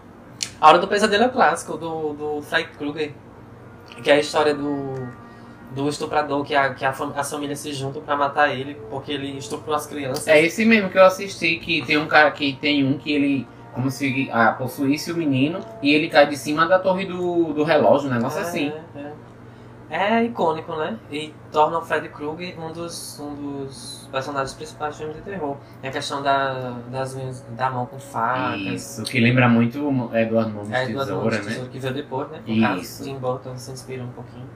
[SPEAKER 2] A Hora do Pesadelo é o clássico do, do Freddy Krueger. Que é a história do, do estuprador que, a, que a fam- as famílias se juntam pra matar ele porque ele estuprou as crianças.
[SPEAKER 1] É esse mesmo que eu assisti, que tem um cara que tem um que ele como se ah, possuísse o menino e ele cai de cima da torre do, do relógio, um negócio
[SPEAKER 2] É,
[SPEAKER 1] assim.
[SPEAKER 2] É, é. É icônico, né? E torna o Freddy Krueger um dos, um dos personagens principais do filme de terror. É a questão da, das unhas da mão com facas.
[SPEAKER 1] Isso, que lembra muito o Eduardo Mãos
[SPEAKER 2] É,
[SPEAKER 1] Tesoura,
[SPEAKER 2] Tesoura,
[SPEAKER 1] né?
[SPEAKER 2] que veio depois, né? No
[SPEAKER 1] Isso.
[SPEAKER 2] caso, Tim Burton se inspira um pouquinho.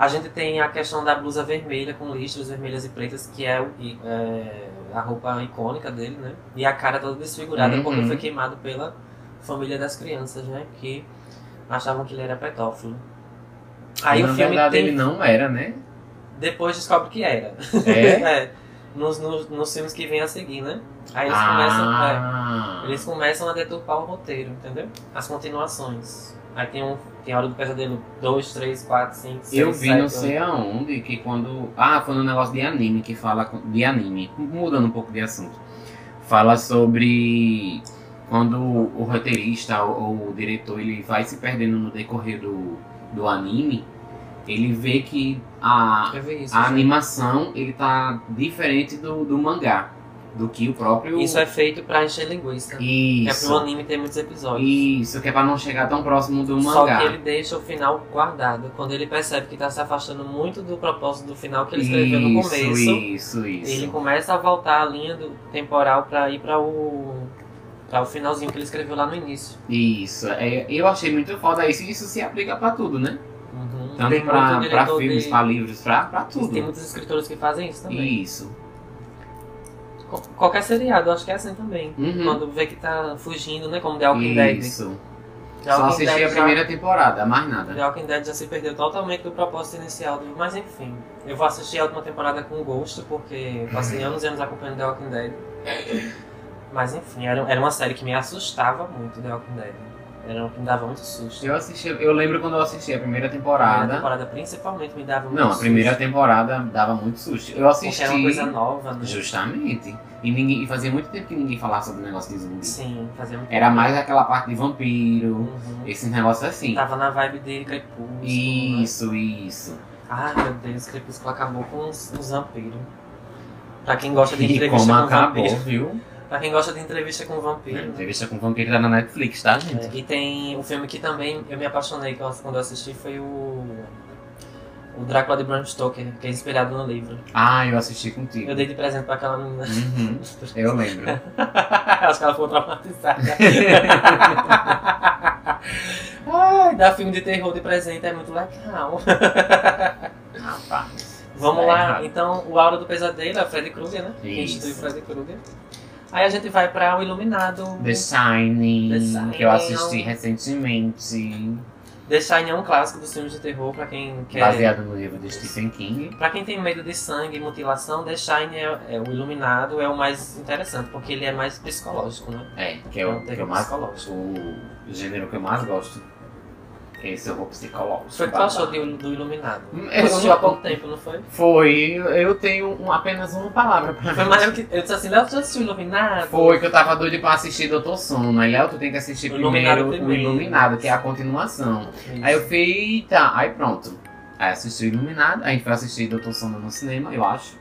[SPEAKER 2] A gente tem a questão da blusa vermelha com listras vermelhas e pretas, que é, o- é a roupa icônica dele, né? E a cara toda desfigurada
[SPEAKER 1] Uhum.
[SPEAKER 2] porque foi queimado pela família das crianças, né? Que achavam que ele era pedófilo. Aí
[SPEAKER 1] Na
[SPEAKER 2] o filme
[SPEAKER 1] verdade
[SPEAKER 2] tem.
[SPEAKER 1] ele não era, né?
[SPEAKER 2] Depois descobre que era.
[SPEAKER 1] É?
[SPEAKER 2] É, nos, nos, nos filmes que vêm a seguir, né? Aí eles começam. é,
[SPEAKER 1] ah,
[SPEAKER 2] eles começam a deturpar o roteiro, entendeu? As continuações. Aí tem um. Tem Hora do Pesadelo 2, 3, 4, 5, 6,
[SPEAKER 1] Eu vi
[SPEAKER 2] 7,
[SPEAKER 1] não sei aonde que quando. Ah, foi no negócio de anime que fala. De anime, mudando um pouco de assunto. Fala sobre quando o roteirista ou, o diretor ele vai se perdendo no decorrer do, do anime, ele vê que a,
[SPEAKER 2] isso.
[SPEAKER 1] a animação ele tá diferente do, do mangá. Do que o próprio.
[SPEAKER 2] Isso é feito pra encher linguiça. É pro
[SPEAKER 1] Isso.
[SPEAKER 2] anime ter muitos episódios.
[SPEAKER 1] Isso, que é pra não chegar tão próximo do
[SPEAKER 2] Só
[SPEAKER 1] mangá.
[SPEAKER 2] que ele deixa o final guardado. Quando ele percebe que tá se afastando muito do propósito do final que ele escreveu no começo,
[SPEAKER 1] Isso, isso.
[SPEAKER 2] ele começa a voltar a linha do temporal pra ir pra o. pra o finalzinho que ele escreveu lá no início.
[SPEAKER 1] Isso, é, eu achei muito foda isso e isso se aplica pra tudo, né?
[SPEAKER 2] Uhum.
[SPEAKER 1] Tanto pra, pra filmes,
[SPEAKER 2] de-
[SPEAKER 1] pra livros, pra, pra tudo.
[SPEAKER 2] Tem muitos escritores que fazem isso também.
[SPEAKER 1] Isso.
[SPEAKER 2] Qu- Qualquer seriado, acho que é assim também.
[SPEAKER 1] Uhum.
[SPEAKER 2] Quando vê que tá fugindo, né? Como The Walking Dead.
[SPEAKER 1] Isso.
[SPEAKER 2] The
[SPEAKER 1] Só assisti
[SPEAKER 2] Dead
[SPEAKER 1] a
[SPEAKER 2] já-
[SPEAKER 1] primeira temporada, mais nada.
[SPEAKER 2] The Walking Dead já se perdeu totalmente do propósito inicial do. Mas enfim, eu vou assistir a última temporada com gosto, porque passei anos e anos acompanhando The Walking Dead. Mas enfim, era, era uma série que me assustava muito, The Walking Dead. Era uma que me dava muito susto.
[SPEAKER 1] Eu assisti, eu lembro quando eu assisti a primeira
[SPEAKER 2] A primeira
[SPEAKER 1] temporada.
[SPEAKER 2] temporada principalmente me dava muito
[SPEAKER 1] Não, a primeira temporada dava muito susto. Eu assisti.
[SPEAKER 2] Porque era uma coisa nova, né?
[SPEAKER 1] Justamente. E, ninguém, e fazia muito tempo que ninguém falava sobre o negócio de zumbi.
[SPEAKER 2] Sim, fazia muito
[SPEAKER 1] Era mais aquela parte de vampiro,
[SPEAKER 2] Uhum.
[SPEAKER 1] esse negócio assim.
[SPEAKER 2] Tava na vibe de Crepúsculo. né?
[SPEAKER 1] Isso, isso.
[SPEAKER 2] Ai meu Deus, Crepúsculo acabou com os, os vampiros. Pra quem gosta de
[SPEAKER 1] E
[SPEAKER 2] entrevista
[SPEAKER 1] como
[SPEAKER 2] com
[SPEAKER 1] acabou,
[SPEAKER 2] vampiro.
[SPEAKER 1] viu?
[SPEAKER 2] Pra quem gosta de entrevista com vampiro. né?
[SPEAKER 1] Entrevista com vampiro tá na Netflix, tá, gente?
[SPEAKER 2] É, e tem o filme que também eu me apaixonei que quando eu assisti foi o. O Drácula de Bram Stoker, que é inspirado no livro.
[SPEAKER 1] Ah, eu assisti contigo.
[SPEAKER 2] Eu dei de presente pra aquela menina.
[SPEAKER 1] Uhum, eu lembro.
[SPEAKER 2] Acho que ela ficou traumatizada. Ai, dar filme de terror de presente é muito legal.
[SPEAKER 1] Rapaz.
[SPEAKER 2] Vamos
[SPEAKER 1] É
[SPEAKER 2] lá,
[SPEAKER 1] errado.
[SPEAKER 2] então, o Aura do Pesadelo é o Freddy Krueger, né?
[SPEAKER 1] Isso.
[SPEAKER 2] instituiu o Freddy Krueger. Aí a gente vai pra o Iluminado.
[SPEAKER 1] The Shining,
[SPEAKER 2] The Shining
[SPEAKER 1] que eu assisti recentemente,
[SPEAKER 2] The Shining é um clássico dos filmes de terror pra quem quer.
[SPEAKER 1] baseado no livro de Stephen King.
[SPEAKER 2] Pra quem tem medo de sangue e mutilação, The Shining é, é o Iluminado é o mais interessante, porque ele é mais psicológico, né?
[SPEAKER 1] É, que é
[SPEAKER 2] É um
[SPEAKER 1] o que eu mais
[SPEAKER 2] psicológico.
[SPEAKER 1] o gênero que eu mais gosto. Esse é o psicológico.
[SPEAKER 2] Foi o que achou de- do Iluminado?
[SPEAKER 1] Hum,
[SPEAKER 2] Você
[SPEAKER 1] eu-
[SPEAKER 2] assistiu há pouco tempo, não foi?
[SPEAKER 1] Foi, eu tenho um- apenas uma palavra pra
[SPEAKER 2] Foi mais eu que. Eu disse assim, Léo, tu já assistiu Iluminado?
[SPEAKER 1] Foi que eu tava doido pra assistir Doutor Sono. Aí, Léo, tu tem que assistir
[SPEAKER 2] O Iluminado
[SPEAKER 1] primeiro, o
[SPEAKER 2] primeiro.
[SPEAKER 1] Iluminado, que é a continuação.
[SPEAKER 2] Isso.
[SPEAKER 1] Aí eu fui, tá, aí pronto. Aí assisti o Iluminado, a gente foi assistir Doutor Sono no cinema, eu acho.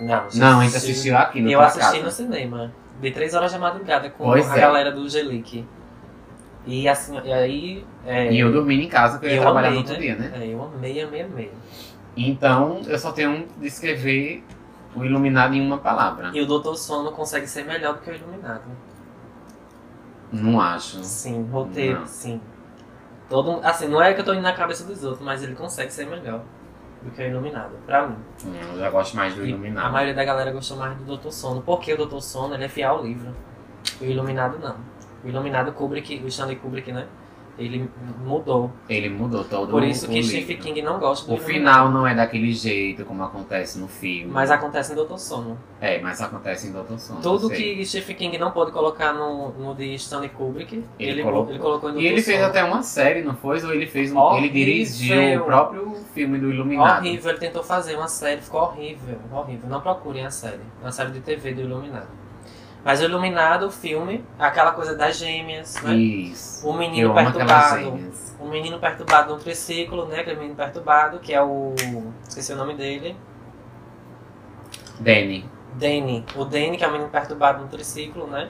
[SPEAKER 2] Não,
[SPEAKER 1] Não, a gente assistiu aqui no
[SPEAKER 2] Eu assisti
[SPEAKER 1] casa.
[SPEAKER 2] no cinema. De 3 horas da madrugada com
[SPEAKER 1] Pois
[SPEAKER 2] a
[SPEAKER 1] é.
[SPEAKER 2] galera do Gelic. E assim, e aí. É,
[SPEAKER 1] E eu dormi em casa, porque eu ia trabalhar
[SPEAKER 2] amei,
[SPEAKER 1] no outro
[SPEAKER 2] né?
[SPEAKER 1] dia, né?
[SPEAKER 2] é, eu amei, amei, amei.
[SPEAKER 1] Então, eu só tenho de escrever o Iluminado em uma palavra.
[SPEAKER 2] E o Doutor Sono consegue ser melhor do que o Iluminado.
[SPEAKER 1] Não acho.
[SPEAKER 2] Sim, roteiro,
[SPEAKER 1] Não.
[SPEAKER 2] sim. Todo, assim, não é que eu tô indo na cabeça dos outros, mas ele consegue ser melhor do que o Iluminado, pra mim.
[SPEAKER 1] Eu já gosto mais do
[SPEAKER 2] E
[SPEAKER 1] Iluminado.
[SPEAKER 2] A maioria da galera gostou mais do Doutor Sono, porque o Doutor Sono ele é fiel ao livro. O Iluminado não. O Iluminado Kubrick, o Stanley Kubrick, né? Ele mudou.
[SPEAKER 1] Ele mudou todo
[SPEAKER 2] Por isso
[SPEAKER 1] o
[SPEAKER 2] que. Stephen King não gosta do
[SPEAKER 1] O
[SPEAKER 2] Iluminado.
[SPEAKER 1] final não é daquele jeito como acontece no filme.
[SPEAKER 2] Mas acontece em Doutor Sono.
[SPEAKER 1] É, mas acontece em Doutor Sono.
[SPEAKER 2] Tudo que Stephen King não pôde colocar no, no de Stanley Kubrick,
[SPEAKER 1] Ele
[SPEAKER 2] ele,
[SPEAKER 1] colocou.
[SPEAKER 2] ele colocou em Doutor
[SPEAKER 1] E ele fez até uma série, não foi? Ou ele fez um,
[SPEAKER 2] Horrível.
[SPEAKER 1] ele dirigiu o próprio filme do Iluminado.
[SPEAKER 2] Horrível, ele tentou fazer uma série, ficou horrível, horrível. Não procurem a série. É uma série de TV do Iluminado. Mas o Iluminado, o filme, é aquela coisa das gêmeas, né?
[SPEAKER 1] Isso.
[SPEAKER 2] O menino perturbado. O menino perturbado no triciclo, né? Aquele menino perturbado, que é o. Esqueci o nome dele.
[SPEAKER 1] Danny.
[SPEAKER 2] Danny. O Danny, que é o menino perturbado no triciclo, né?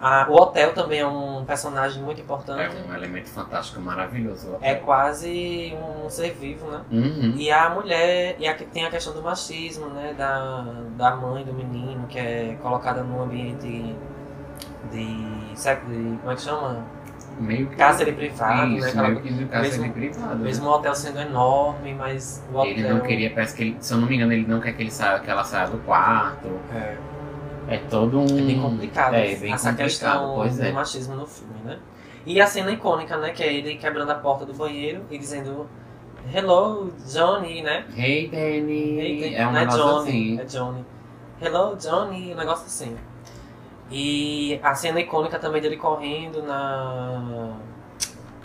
[SPEAKER 2] Ah, o hotel também é um personagem muito
[SPEAKER 1] É
[SPEAKER 2] importante.
[SPEAKER 1] um elemento fantástico, maravilhoso.
[SPEAKER 2] É quase um ser vivo, né?
[SPEAKER 1] Uhum.
[SPEAKER 2] E a mulher, e aqui tem a questão do machismo, né? Da, da mãe do menino, que é colocada num ambiente de. sec- de como é que chama?
[SPEAKER 1] Meio que.
[SPEAKER 2] Cárcere privado,
[SPEAKER 1] Isso,
[SPEAKER 2] né? Aquela,
[SPEAKER 1] meio que
[SPEAKER 2] mesmo-
[SPEAKER 1] privado. né?
[SPEAKER 2] mesmo o hotel sendo enorme, mas o hotel.
[SPEAKER 1] Ele não queria, parece que ele, se eu não me engano, ele não quer que, ele saia, que ela saia do quarto.
[SPEAKER 2] É,
[SPEAKER 1] É todo um.
[SPEAKER 2] é bem complicado
[SPEAKER 1] É, bem
[SPEAKER 2] essa
[SPEAKER 1] complicado,
[SPEAKER 2] questão
[SPEAKER 1] pois
[SPEAKER 2] do
[SPEAKER 1] é.
[SPEAKER 2] machismo no filme, né? E a cena icônica, né? Que é ele quebrando a porta do banheiro e dizendo Hello, Johnny, né?
[SPEAKER 1] Hey, Danny.
[SPEAKER 2] Eita,
[SPEAKER 1] é um
[SPEAKER 2] não é Johnny,
[SPEAKER 1] assim.
[SPEAKER 2] é Johnny. Hello, Johnny, um negócio assim. E a cena icônica também dele correndo na.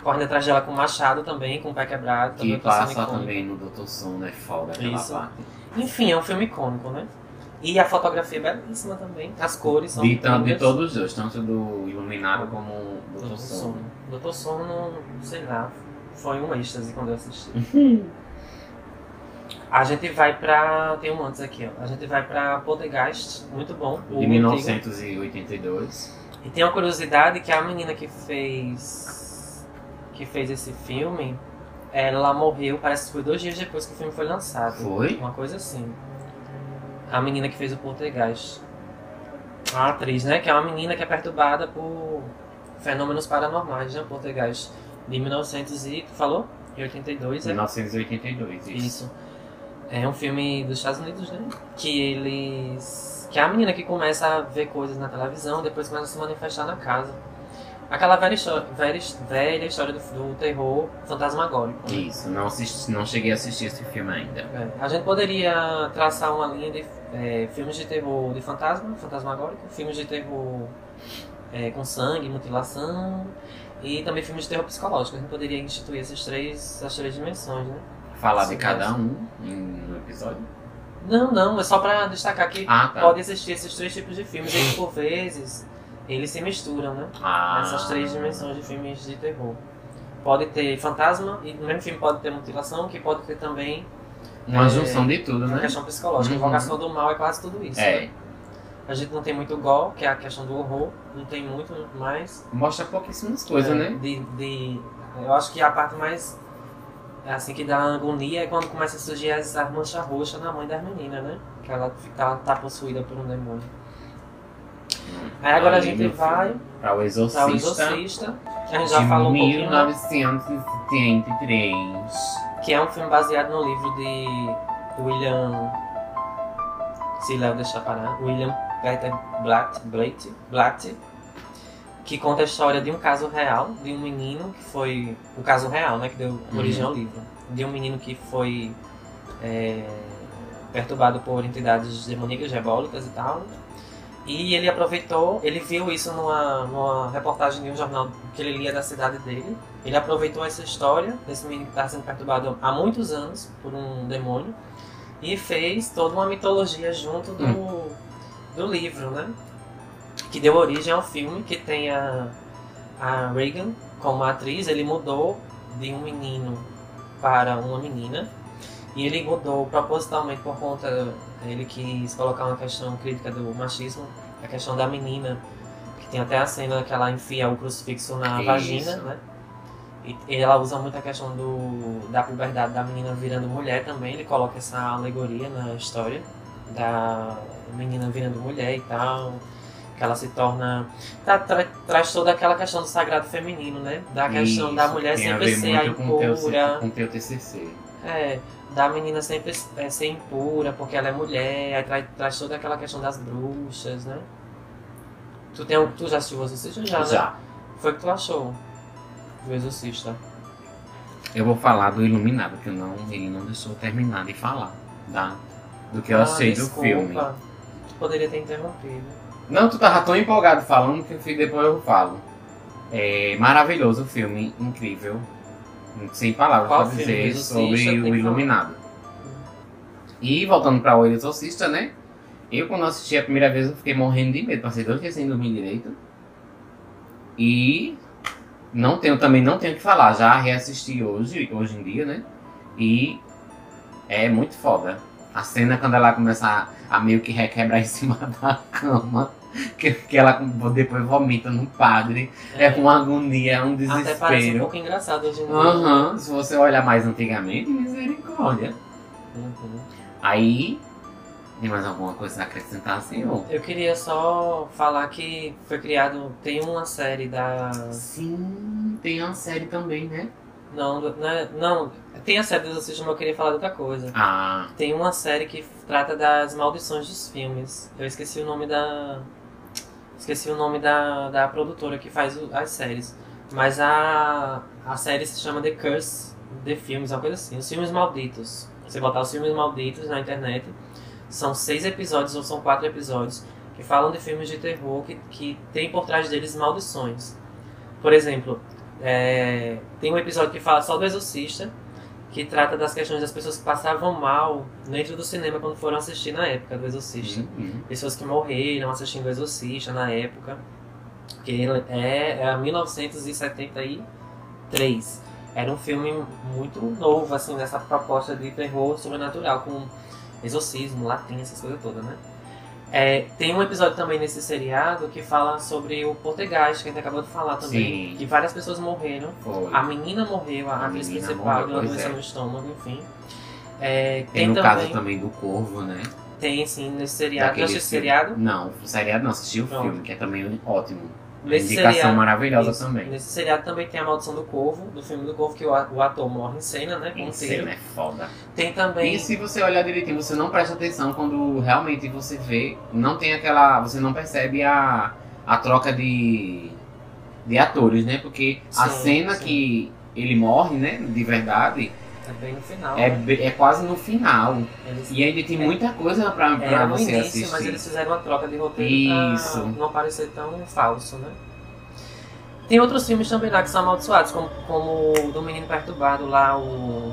[SPEAKER 2] Correndo atrás dela com o machado também, com o pé quebrado. Também
[SPEAKER 1] Que passa também no Doutor Sono, é foda aquela
[SPEAKER 2] Isso.
[SPEAKER 1] parte.
[SPEAKER 2] Enfim, é um filme icônico, né? E a fotografia é belíssima também. As cores são
[SPEAKER 1] De, de todos os dois, tanto do Iluminado como do Doutor Sono.
[SPEAKER 2] Sono. Doutor Sono, sei lá, foi um êxtase quando eu assisti. A gente vai pra. Tem um antes aqui, ó. A gente vai pra Poltergeist, muito bom.
[SPEAKER 1] De
[SPEAKER 2] antigo.
[SPEAKER 1] 1982.
[SPEAKER 2] E tem uma curiosidade que a menina que fez. que fez esse filme, ela morreu, parece que foi dois dias depois que o filme foi lançado.
[SPEAKER 1] Foi?
[SPEAKER 2] Uma coisa assim. A menina que fez o Poltergeist. A atriz, né? Que é uma menina que é perturbada por fenômenos paranormais, né? Poltergeist. De 1900 e... Falou? E 82, é?
[SPEAKER 1] 1982, isso.
[SPEAKER 2] Isso. É um filme dos Estados Unidos, né? Que eles. Que é a menina que começa a ver coisas na televisão, depois começa a se manifestar na casa. Aquela velha história, velha, velha história do, do terror fantasmagórico. né?
[SPEAKER 1] Isso, não, assisti, não cheguei a assistir esse filme ainda.
[SPEAKER 2] É, a gente poderia traçar uma linha de é, filmes de terror de fantasma, fantasmagórico, filmes de terror é, com sangue, mutilação e também filmes de terror psicológico. A gente poderia instituir esses três, essas três dimensões, né?
[SPEAKER 1] Falar de cada um em, no episódio?
[SPEAKER 2] Não, não, é só pra destacar que
[SPEAKER 1] Ah, tá.
[SPEAKER 2] pode existir esses três tipos de filmes e por vezes eles se misturam, né?
[SPEAKER 1] Ah,
[SPEAKER 2] Essas três dimensões de filmes de terror. Pode ter fantasma e no mesmo filme pode ter mutilação, que pode ter também
[SPEAKER 1] Uma
[SPEAKER 2] é,
[SPEAKER 1] junção de tudo,
[SPEAKER 2] uma
[SPEAKER 1] né?
[SPEAKER 2] questão psicológica.
[SPEAKER 1] Uhum.
[SPEAKER 2] Invocação do mal é quase tudo isso.
[SPEAKER 1] É,
[SPEAKER 2] né? A gente não tem muito gore, que é a questão do horror, não tem muito mais.
[SPEAKER 1] mostra pouquíssimas coisas,
[SPEAKER 2] é,
[SPEAKER 1] né?
[SPEAKER 2] De, de, eu acho que a parte mais assim que dá agonia é quando começa a surgir as manchas roxas na mãe das meninas, né? Que ela tá, tá possuída por um demônio. Aí agora a gente vai
[SPEAKER 1] Pra o Exorcista.
[SPEAKER 2] para o Exorcista. A gente já
[SPEAKER 1] de
[SPEAKER 2] falou um pouquinho, né?
[SPEAKER 1] 1973.
[SPEAKER 2] que é um filme baseado no livro de William. Se Léo deixar parar. William Peter Blatt, Blatt, Blatt, que conta a história de um caso real, de um menino que foi. O caso real, né? Que deu origem ao livro. De um menino que foi é, perturbado por entidades demoníacas, diabólicas e tal. E ele aproveitou, ele viu isso numa, numa reportagem de um jornal que ele lia da cidade dele. Ele aproveitou essa história desse menino que está sendo perturbado há muitos anos por um demônio e fez toda uma mitologia junto do, do livro, né? Que deu origem ao filme, que tem a, a Reagan como atriz. Ele mudou de um menino para uma menina. E ele mudou propositalmente por conta. Ele quis colocar uma questão crítica do machismo, a questão da menina, que tem até a cena que ela enfia o crucifixo na
[SPEAKER 1] Isso.
[SPEAKER 2] vagina, né? E ela usa muito a questão do, da puberdade da menina virando mulher também. Ele coloca essa alegoria na história da menina virando mulher e tal. Que ela se torna. Tá, tra- traz toda aquela questão do sagrado feminino, né? Da questão da
[SPEAKER 1] Isso,
[SPEAKER 2] mulher
[SPEAKER 1] tem a
[SPEAKER 2] sempre ser a impura.
[SPEAKER 1] Com o teu TCC.
[SPEAKER 2] É, da menina sempre é, ser impura porque ela é mulher, aí traz, traz toda aquela questão das bruxas, né? Tu, tem, tu já assistiu o Exorcista? Já, né?
[SPEAKER 1] Já.
[SPEAKER 2] Foi o que tu achou do Exorcista?
[SPEAKER 1] Eu vou falar do Iluminado, que não, ele não deixou terminar de falar. Da, do que eu
[SPEAKER 2] Ah,
[SPEAKER 1] achei do filme.
[SPEAKER 2] Tu poderia ter interrompido.
[SPEAKER 1] Não, tu tava tão empolgado falando que depois eu falo. É maravilhoso o filme, incrível. Sem palavras
[SPEAKER 2] filme?
[SPEAKER 1] dizer sobre o Iluminado. E voltando para o Exorcista, né? Eu, quando assisti a primeira vez, eu fiquei morrendo de medo. Passei dois dias sem dormir direito. E não tenho, também não tenho o que falar. Já reassisti hoje, hoje em dia, né? E é muito foda. A cena quando ela começa a, a meio que requebrar em cima da cama. Que, que ela depois vomita no padre. É, com agonia, é um
[SPEAKER 2] Até parece um
[SPEAKER 1] desespero.
[SPEAKER 2] pouco engraçado hoje em dia.
[SPEAKER 1] Aham, se você olhar mais antigamente, misericórdia.
[SPEAKER 2] Uhum.
[SPEAKER 1] Aí, tem mais alguma coisa a acrescentar, senhor?
[SPEAKER 2] Eu queria só falar que foi criado. Tem uma série da.
[SPEAKER 1] Sim, tem uma série também, né?
[SPEAKER 2] Não, não, é- não tem a série do Exorcismo, eu queria falar de outra coisa.
[SPEAKER 1] Ah,
[SPEAKER 2] Tem uma série que trata das maldições dos filmes. Eu esqueci o nome da. Esqueci o nome da, da produtora que faz o- as séries. Mas a, a série se chama The Curse The Films, uma coisa assim. Os filmes malditos. Você botar os filmes malditos na internet. São seis episódios ou são quatro episódios que falam de filmes de terror que, que tem por trás deles maldições. Por exemplo, é, tem um episódio que fala só do exorcista, que trata das questões das pessoas que passavam mal dentro do cinema quando foram assistir na época do exorcista.
[SPEAKER 1] uhum.
[SPEAKER 2] Pessoas que morreram assistindo o exorcista na época, que é, é 1973. Era um filme muito novo, assim, nessa proposta de terror sobrenatural, com exorcismo, latim, essas coisas todas, né? É, tem um episódio também nesse seriado que fala sobre o Poltergeist, que a gente acabou de falar também.
[SPEAKER 1] Sim.
[SPEAKER 2] Que várias pessoas morreram.
[SPEAKER 1] Foi.
[SPEAKER 2] A menina morreu, a,
[SPEAKER 1] A
[SPEAKER 2] atriz principal,
[SPEAKER 1] morreu,
[SPEAKER 2] de uma doença
[SPEAKER 1] é.
[SPEAKER 2] no estômago, enfim. É,
[SPEAKER 1] Tem
[SPEAKER 2] tem
[SPEAKER 1] no
[SPEAKER 2] também,
[SPEAKER 1] caso também do Corvo, né?
[SPEAKER 2] tem sim, nesse seriado. Já assistiu seriado?
[SPEAKER 1] Não, o seriado não, assisti o
[SPEAKER 2] Pronto.
[SPEAKER 1] filme, que é também ótimo. Uma
[SPEAKER 2] Nesse
[SPEAKER 1] indicação
[SPEAKER 2] seriado-
[SPEAKER 1] maravilhosa
[SPEAKER 2] Isso.
[SPEAKER 1] também.
[SPEAKER 2] Nesse seriado também tem a Maldição do Corvo, do filme do Corvo, que o a- ator morre em cena, né?
[SPEAKER 1] Em cena é foda.
[SPEAKER 2] Tem também.
[SPEAKER 1] E se você olhar direitinho, você não presta atenção quando realmente você vê, não tem aquela. Você não percebe a, a troca de, de atores, né? Porque a
[SPEAKER 2] Sim,
[SPEAKER 1] cena
[SPEAKER 2] sim.
[SPEAKER 1] que ele morre, né? De verdade,
[SPEAKER 2] É bem no final.
[SPEAKER 1] é,
[SPEAKER 2] né?
[SPEAKER 1] é quase no final.
[SPEAKER 2] Eles-
[SPEAKER 1] E ainda tem muita coisa pra, pra
[SPEAKER 2] no
[SPEAKER 1] você
[SPEAKER 2] início,
[SPEAKER 1] assistir.
[SPEAKER 2] mas eles fizeram uma troca de roteiro
[SPEAKER 1] Isso.
[SPEAKER 2] pra não parecer tão falso, né? Tem outros filmes também lá que são amaldiçoados, como, como o do Menino Perturbado lá, o.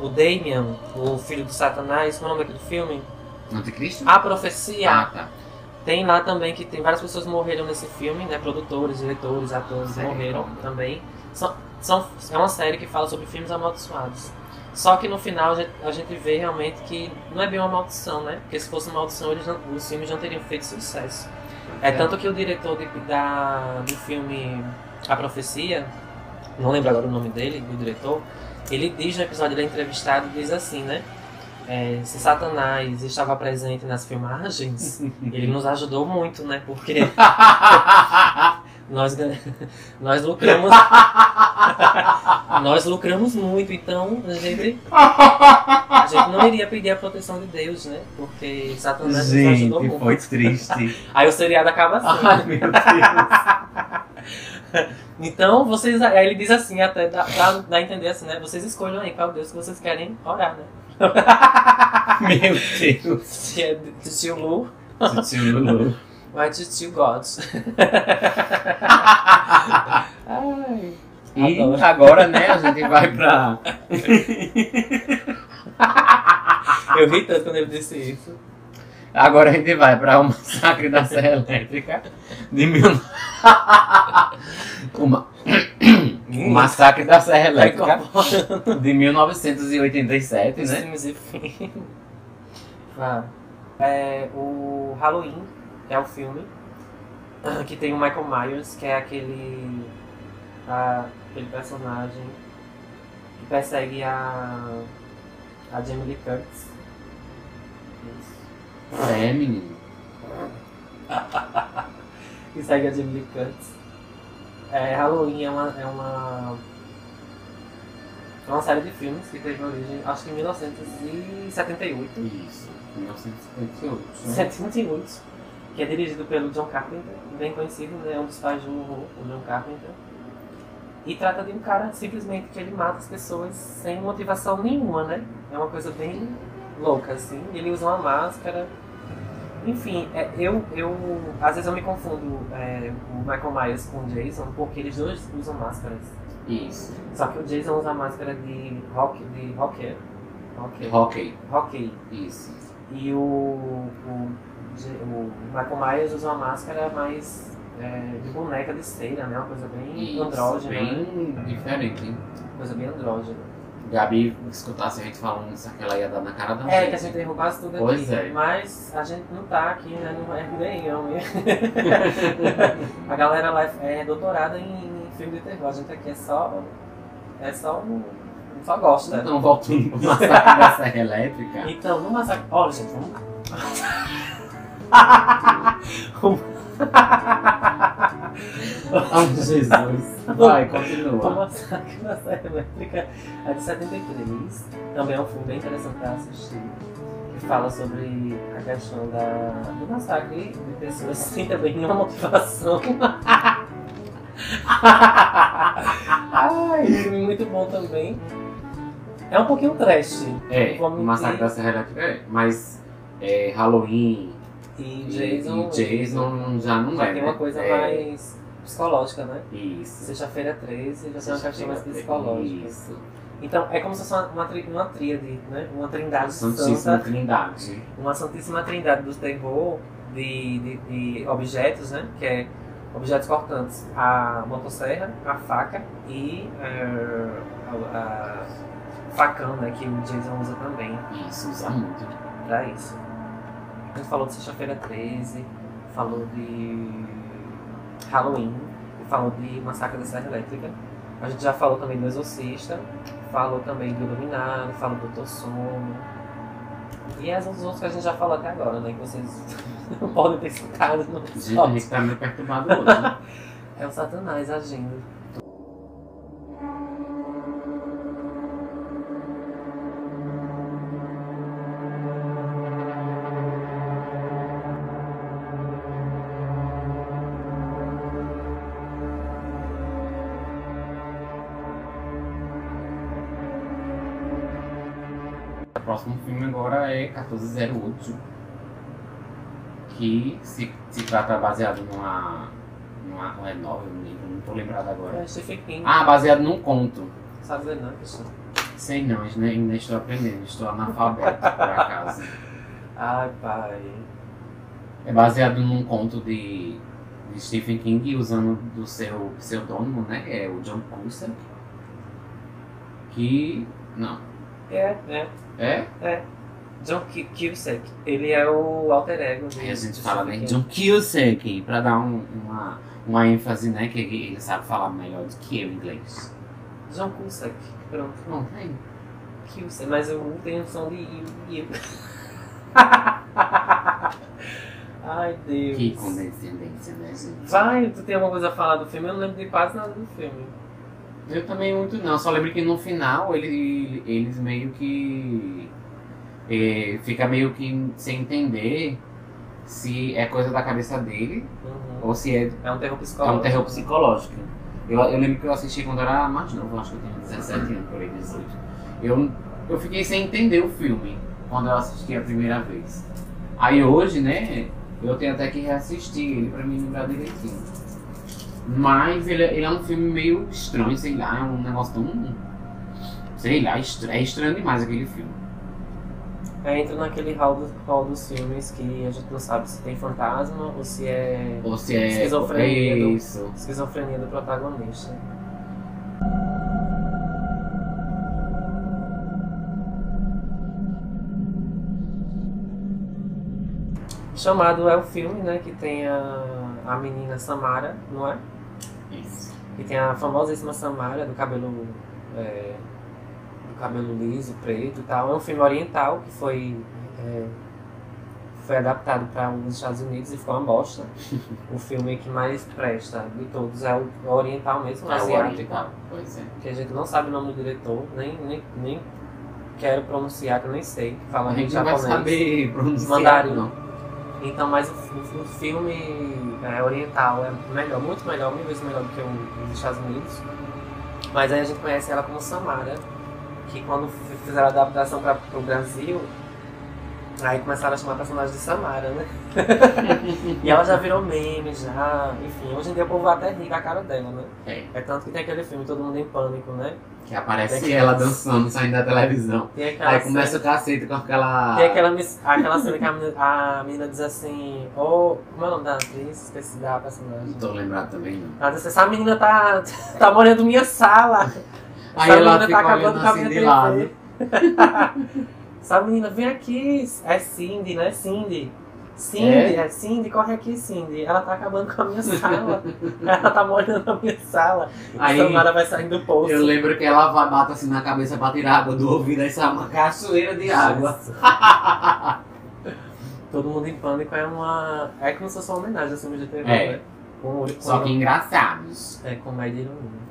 [SPEAKER 2] O Damien, o filho do Satanás, qual é o nome daquele filme?
[SPEAKER 1] Anticristo?
[SPEAKER 2] A Profecia.
[SPEAKER 1] Ah, tá.
[SPEAKER 2] Tem lá também que tem várias pessoas morreram nesse filme, né? Produtores, diretores, atores
[SPEAKER 1] Sério?
[SPEAKER 2] morreram também. São, são, é uma série que fala sobre filmes amaldiçoados. Só que no final a gente, vê realmente que não é bem uma maldição, né? Porque se fosse uma maldição, eles não- os filmes não teriam feito sucesso. É tanto que o diretor de- da, do filme A Profecia, não lembro agora o nome dele, do diretor, ele diz no episódio, ele é entrevistado, diz assim, né? É, se Satanás estava presente nas filmagens, ele nos ajudou muito, né? Porque nós, nós lucramos. nós lucramos muito, então a gente, a gente não iria pedir a proteção de Deus, né? Porque Satanás nos ajudou
[SPEAKER 1] Gente,
[SPEAKER 2] muito.
[SPEAKER 1] foi triste.
[SPEAKER 2] Aí o seriado acaba assim.
[SPEAKER 1] Ai, meu Deus.
[SPEAKER 2] Então, vocês. Aí ele diz assim, até dá, dá, a entender assim, né? Vocês escolham aí qual Deus que vocês querem orar, né?
[SPEAKER 1] Meu Deus.
[SPEAKER 2] Se é de tio Lu,
[SPEAKER 1] Tio
[SPEAKER 2] é de tio God. Ai.
[SPEAKER 1] E
[SPEAKER 2] Adoro.
[SPEAKER 1] agora, né, a gente vai pra.
[SPEAKER 2] Eu ri tanto quando ele disse isso.
[SPEAKER 1] Agora a gente vai para o massacre da Serra Elétrica de mil... o, ma- o massacre da Serra Elétrica de 1987, né?
[SPEAKER 2] Filmes e fim. Ah. É, o Halloween é o filme que tem o Michael Myers, que é aquele, a- aquele personagem que persegue a, a Jamie Lee Curtis. Isso.
[SPEAKER 1] É, menino.
[SPEAKER 2] Que segue a Jamie Lee Curtis. É, Halloween é uma, é uma é uma série de filmes que teve origem, acho que em 1978.
[SPEAKER 1] Isso, 1958. né?
[SPEAKER 2] 78, que é dirigido pelo John Carpenter, bem conhecido, né? É um dos pais do John Carpenter. E trata de um cara simplesmente que ele mata as pessoas sem motivação nenhuma, né? É uma coisa bem louca, assim. Ele usa uma máscara. Enfim, é, eu, eu. Às vezes eu me confundo é, o Michael Myers com o Jason, porque eles dois usam máscaras.
[SPEAKER 1] Isso.
[SPEAKER 2] Só que o Jason usa máscara de rock, de rocker. Rocker.
[SPEAKER 1] Hockey.
[SPEAKER 2] Rock.
[SPEAKER 1] Isso.
[SPEAKER 2] E o, o, o Michael Myers usa uma máscara mais é, de boneca de cera, né? Uma coisa bem
[SPEAKER 1] Isso,
[SPEAKER 2] andrógena. né?
[SPEAKER 1] bem diferente. hein?
[SPEAKER 2] Coisa bem andrógena.
[SPEAKER 1] Gabi escutasse a gente falando isso, que ela ia dar na cara da
[SPEAKER 2] É, que a gente errou quase tudo aqui.
[SPEAKER 1] Pois é.
[SPEAKER 2] Mas a gente não tá aqui, né? No RBI, não. a galera lá é, é doutorada em, em filme de terror. A gente aqui é só. É só um. Só gosta.
[SPEAKER 1] Então, voltando pro massacre da Serra Elétrica.
[SPEAKER 2] Então, no massacre. Olha, gente, vamos.
[SPEAKER 1] Oh, Jesus. Vai,
[SPEAKER 2] O
[SPEAKER 1] continua.
[SPEAKER 2] Massacre da Serra Elétrica é de 73. Também é um filme bem interessante para assistir. Que fala sobre a questão da, do massacre de pessoas sem também nenhuma motivação. Ai, filme muito bom também. É um pouquinho trash.
[SPEAKER 1] É, o massacre da Serra Elétrica. É, mas é, Halloween
[SPEAKER 2] E Jason.
[SPEAKER 1] e Jason já não
[SPEAKER 2] já
[SPEAKER 1] é.
[SPEAKER 2] tem uma
[SPEAKER 1] né?
[SPEAKER 2] coisa
[SPEAKER 1] É,
[SPEAKER 2] mais psicológica, né?
[SPEAKER 1] Isso.
[SPEAKER 2] Sexta-feira 13 já tem uma questão mais psicológica.
[SPEAKER 1] Isso.
[SPEAKER 2] Então, é como se fosse uma, uma, uma tríade, né? Uma trindade
[SPEAKER 1] Santíssima
[SPEAKER 2] santa,
[SPEAKER 1] Trindade.
[SPEAKER 2] uma santíssima trindade do terror de, de, de objetos, né? Que é objetos cortantes. A motosserra, a faca e eh, a, a facão, né? Que o Jason usa também
[SPEAKER 1] Isso, usa muito.
[SPEAKER 2] pra isso. A gente falou de Sexta-feira 13, falou de Halloween, falou de Massacre da Serra Elétrica. A gente já falou também do Exorcista, falou também do Iluminado, falou do Doutor Sono. E as os outros que a gente já falou até agora, né? Que vocês não podem ter escutado no
[SPEAKER 1] Gente, a gente tá meio perturbado hoje, né?
[SPEAKER 2] É o Satanás agindo.
[SPEAKER 1] Próximo filme agora é 1408. Que se, se trata baseado numa. numa não é novel, não não tô lembrado agora.
[SPEAKER 2] É Stephen King.
[SPEAKER 1] Ah, baseado num conto.
[SPEAKER 2] Sabe dizer não, Cristian?
[SPEAKER 1] Sei não, ainda ainda estou aprendendo, estou analfabeto, por acaso.
[SPEAKER 2] Ai, pai.
[SPEAKER 1] É baseado num conto de, de Stephen King, usando do seu pseudônimo, né? É o John Cusack. Que. Não.
[SPEAKER 2] É, é.
[SPEAKER 1] É?
[SPEAKER 2] John Ki- Cusack. Ele é o alter ego do
[SPEAKER 1] Aí a gente
[SPEAKER 2] do
[SPEAKER 1] fala, né?
[SPEAKER 2] Stephen
[SPEAKER 1] John Cusack, pra dar um- uma, uma ênfase, né? Que ele ele sabe falar melhor do que eu em inglês.
[SPEAKER 2] John Cusack. Pronto.
[SPEAKER 1] Bom, aí.
[SPEAKER 2] Cusack. Mas eu não tenho som de I. I. Ai, Deus.
[SPEAKER 1] Que condescendência, né, gente?
[SPEAKER 2] Vai, tu tem alguma coisa a falar do filme? Eu não lembro de quase nada do filme.
[SPEAKER 1] Eu também muito não, só lembro que no final ele, eles meio que. eh, fica meio que sem entender se é coisa da cabeça dele
[SPEAKER 2] Uhum.
[SPEAKER 1] ou se é,
[SPEAKER 2] É um terror
[SPEAKER 1] é
[SPEAKER 2] psicológico.
[SPEAKER 1] um terror psicológico. Eu, eu lembro que eu assisti quando eu era mais novo, acho que eu tinha 17 anos, por aí, 18. Eu, eu fiquei sem entender o filme quando eu assisti a primeira vez. Aí hoje, né, eu tenho até que reassistir ele pra me lembrar direitinho. Mas ele, ele é um filme meio estranho, sei lá, é um negócio tão. Sei lá, é estranho demais aquele filme.
[SPEAKER 2] É, entra naquele hall, do, hall dos filmes que a gente não sabe se tem fantasma ou se é
[SPEAKER 1] Ou se é.
[SPEAKER 2] Esquizofrenia do-
[SPEAKER 1] Isso.
[SPEAKER 2] esquizofrenia do protagonista. Chamado é o filme, né? Que tem a, a menina Samara, não é?
[SPEAKER 1] Isso.
[SPEAKER 2] Que tem a famosíssima Samara do cabelo. é, do cabelo liso, preto e tal. É um filme oriental que foi. é, foi adaptado para os Estados Unidos e ficou uma bosta. o filme que mais presta de todos é o oriental mesmo,
[SPEAKER 1] É o
[SPEAKER 2] asiático.
[SPEAKER 1] oriental. Pois é.
[SPEAKER 2] Que a gente não sabe o nome do diretor, nem, nem, nem quero pronunciar, que eu nem sei. Fala
[SPEAKER 1] A
[SPEAKER 2] em
[SPEAKER 1] gente não vai
[SPEAKER 2] japonês.
[SPEAKER 1] saber pronunciar.
[SPEAKER 2] Mandarim.
[SPEAKER 1] não.
[SPEAKER 2] Então, mas o, o- o filme é, oriental é melhor, muito melhor, mil vezes melhor do que o dos Estados Unidos. Mas aí a gente conhece ela como Samara, que quando fizeram a adaptação para o Brasil, Aí começaram a chamar a personagem de Samara, né? e ela já virou meme, já. Enfim, hoje em dia o povo até ri da cara dela, né?
[SPEAKER 1] É.
[SPEAKER 2] É tanto que tem aquele filme Todo Mundo em Pânico, né?
[SPEAKER 1] Que aparece
[SPEAKER 2] Tem
[SPEAKER 1] ela dançando, saindo da televisão. Aí começa o cacete com aquela.
[SPEAKER 2] Tem aquela, aquela cena que a menina, a menina diz assim, ô, como é o nome da atriz? Esqueci da personagem.
[SPEAKER 1] Não tô lembrado também, não.
[SPEAKER 2] Ela diz assim, essa menina tá, tá morando minha sala.
[SPEAKER 1] Aí
[SPEAKER 2] essa
[SPEAKER 1] ela
[SPEAKER 2] menina
[SPEAKER 1] fica
[SPEAKER 2] tá acabando com a
[SPEAKER 1] assim
[SPEAKER 2] minha TV. essa menina, vem aqui. É Cindy, né? Cindy. Cindy,
[SPEAKER 1] É?
[SPEAKER 2] é? Cindy, corre aqui, Cindy. Ela tá acabando com a minha sala. ela tá molhando a minha sala.
[SPEAKER 1] Aí-
[SPEAKER 2] a Samara vai saindo do poço.
[SPEAKER 1] Eu lembro que ela bate assim na cabeça pra tirar água do ouvido, aí sai uma cachoeira de água.
[SPEAKER 2] Todo mundo em pânico é uma. É como se fosse uma homenagem a filme de terror,
[SPEAKER 1] É.
[SPEAKER 2] né? Com, com,
[SPEAKER 1] Só que engraçados.
[SPEAKER 2] É comédia e ironia.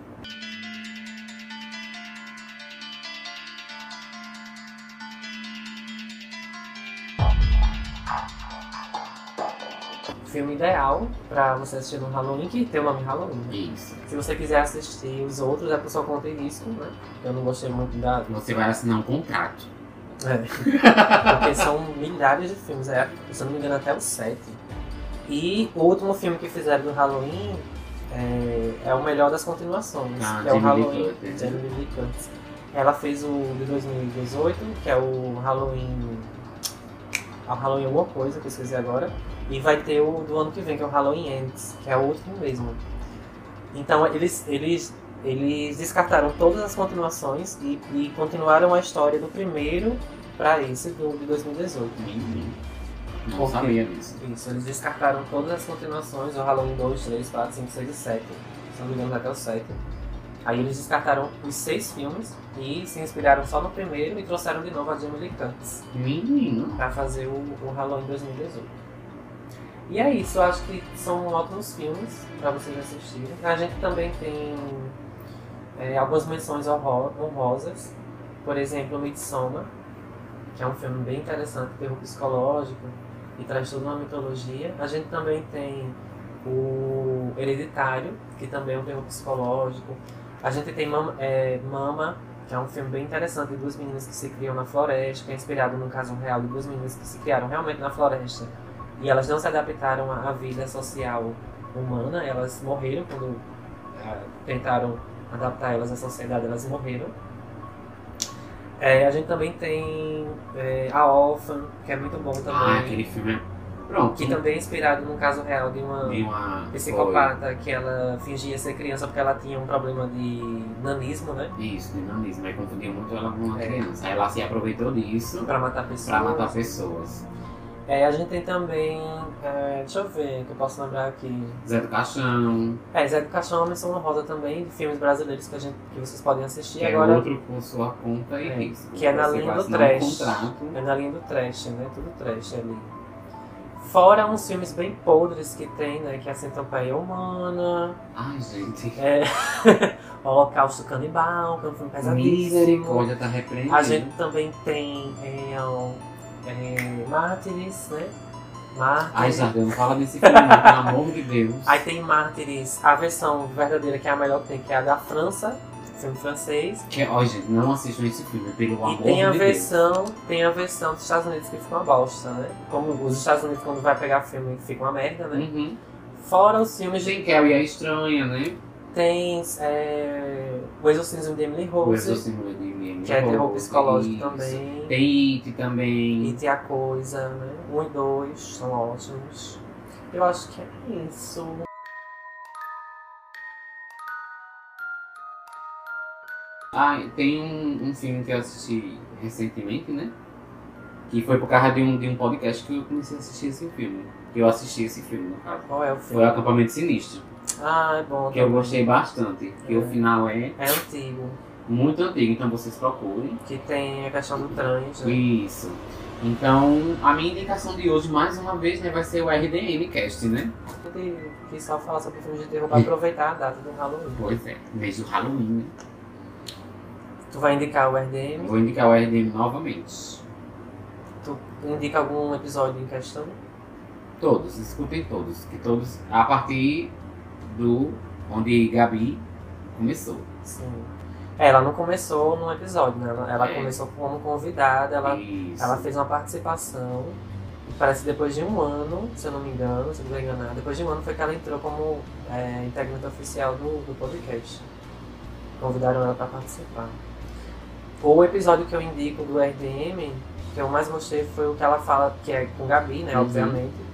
[SPEAKER 2] Filme ideal pra você assistir no Halloween, que tem o nome Halloween. né?
[SPEAKER 1] Isso.
[SPEAKER 2] Se você quiser assistir os outros, é por sua conta e risco, né? Eu não gostei muito da.
[SPEAKER 1] Você vai assinar um contrato.
[SPEAKER 2] É. Porque são milhares de filmes, é, se eu não me engano, até o 7. E o último filme que fizeram do Halloween é, é o melhor das continuações,
[SPEAKER 1] Ah,
[SPEAKER 2] que é o Halloween. Jamie Lee Curtis. Ela fez o de 2018, que é o Halloween. O Halloween alguma coisa, que eu esqueci agora. E vai ter o do ano que vem, que é o Halloween Ends, que é o último mesmo. Então eles, eles, eles descartaram todas as continuações e, e continuaram a história do primeiro para esse do, de 2018.
[SPEAKER 1] Menino. Não
[SPEAKER 2] Por quê?
[SPEAKER 1] sabia disso.
[SPEAKER 2] Isso, eles descartaram todas as continuações, o Halloween 2, 3, 4, 5, 6 e 7. Se não me engano, até o 7. Aí eles descartaram os seis filmes e se inspiraram só no primeiro e trouxeram de novo a Jamie Lee Curtis
[SPEAKER 1] Menino.
[SPEAKER 2] para fazer o, o Halloween 2018. E é isso, eu acho que são ótimos filmes para vocês assistirem. A gente também tem é, algumas menções honro- honrosas. Por exemplo, Midsommar, que é um filme bem interessante, terror psicológico e traz toda uma mitologia. A gente também tem o Hereditário, que também é um terror psicológico. A gente tem Mama, é, Mama, que é um filme bem interessante de duas meninas que se criam na floresta, que é inspirado num caso real de duas meninas que se criaram realmente na floresta. E elas não se adaptaram à vida social humana, elas morreram quando ah, tentaram adaptar elas à sociedade, elas morreram. É, a gente também tem é, A Orphan, que é muito bom também.
[SPEAKER 1] Ah, aquele filme é. Pronto.
[SPEAKER 2] Que também é inspirado num caso real de uma
[SPEAKER 1] De uma.
[SPEAKER 2] psicopata que ela fingia ser criança porque ela tinha um problema de nanismo, né?
[SPEAKER 1] Foi Isso, dinamismo. Aí confundia muito ela com uma
[SPEAKER 2] É.
[SPEAKER 1] criança. Aí ela se aproveitou disso
[SPEAKER 2] Pra matar pessoas.
[SPEAKER 1] pra matar pessoas.
[SPEAKER 2] É, a gente tem também. é, deixa eu ver, que eu posso lembrar aqui.
[SPEAKER 1] Zé do Caixão,
[SPEAKER 2] É, Zé do Caixão é uma menção honrosa também, de filmes brasileiros que, a gente, que vocês podem assistir.
[SPEAKER 1] que é
[SPEAKER 2] Agora,
[SPEAKER 1] outro por sua conta e
[SPEAKER 2] É,
[SPEAKER 1] risco.
[SPEAKER 2] que é na linha do trash.
[SPEAKER 1] Um
[SPEAKER 2] é na linha do trash, né? Tudo trash ali. Fora uns filmes bem podres que tem, né? Que é a Centopeia Humana,
[SPEAKER 1] Ai, gente.
[SPEAKER 2] é, Holocausto Canibal, que é um filme pesadíssimo.
[SPEAKER 1] Misericórdia, tá.
[SPEAKER 2] A gente também tem é, é, Mártires, né?
[SPEAKER 1] Ai,
[SPEAKER 2] Mártires.
[SPEAKER 1] Jardel, não fala desse filme, pelo amor de Deus.
[SPEAKER 2] Aí tem Mártires, a versão verdadeira, que é a melhor que tem, que é a da França, filme francês.
[SPEAKER 1] Que, ó, gente, não assistam esse filme, pelo
[SPEAKER 2] E
[SPEAKER 1] amor
[SPEAKER 2] tem a
[SPEAKER 1] de
[SPEAKER 2] versão, tem a versão dos Estados Unidos que fica uma bosta, né? Como os Estados Unidos quando vai pegar filme fica uma merda,
[SPEAKER 1] Deus.
[SPEAKER 2] né?
[SPEAKER 1] Uhum.
[SPEAKER 2] Fora os filmes de
[SPEAKER 1] Tem Carrie a Estranha, né?
[SPEAKER 2] tem é, o Exorcismo de Emily
[SPEAKER 1] O
[SPEAKER 2] Rose,
[SPEAKER 1] Exorcismo de Emily
[SPEAKER 2] que é terror
[SPEAKER 1] Rose,
[SPEAKER 2] psicológico também.
[SPEAKER 1] Tem It também.
[SPEAKER 2] E tem a coisa, né? Um e dois são ótimos. Eu acho que é isso.
[SPEAKER 1] Ah, tem um, um filme que eu assisti recentemente, né? Que foi por causa de um, de um podcast que eu comecei a assistir esse filme. Que eu assisti esse filme, no caso.
[SPEAKER 2] Qual é o
[SPEAKER 1] Foi
[SPEAKER 2] filme?
[SPEAKER 1] o Acampamento Sinistro.
[SPEAKER 2] Ah, é bom.
[SPEAKER 1] Que eu gostei bastante. Que
[SPEAKER 2] É.
[SPEAKER 1] o final é
[SPEAKER 2] É antigo.
[SPEAKER 1] muito antigo, então vocês procurem.
[SPEAKER 2] Que tem a questão do trans. Né?
[SPEAKER 1] Isso. Então, a minha indicação de hoje, mais uma vez, né, vai ser o RDM Cast, né?
[SPEAKER 2] Eu quis só falar sobre filmes de terror pra aproveitar a data do Halloween.
[SPEAKER 1] Pois é, mês do Halloween, né?
[SPEAKER 2] Tu vai indicar o RDM?
[SPEAKER 1] Vou indicar o RDM novamente.
[SPEAKER 2] Tu indica algum episódio em questão?
[SPEAKER 1] Todos, escutem todos. Que todos, a partir do onde Gabi começou.
[SPEAKER 2] Sim. Ela não começou num episódio, né? Ela, ela
[SPEAKER 1] É.
[SPEAKER 2] começou como convidada, ela,
[SPEAKER 1] Isso.
[SPEAKER 2] ela fez uma participação. Parece que depois de um ano, se eu não me engano, se eu não me enganar, depois de um ano foi que ela entrou como é, integrante oficial do, do podcast. Convidaram ela para participar. O episódio que eu indico do RDM, que eu mais gostei, foi o que ela fala, que é com Gabi, né,
[SPEAKER 1] Uhum.
[SPEAKER 2] obviamente.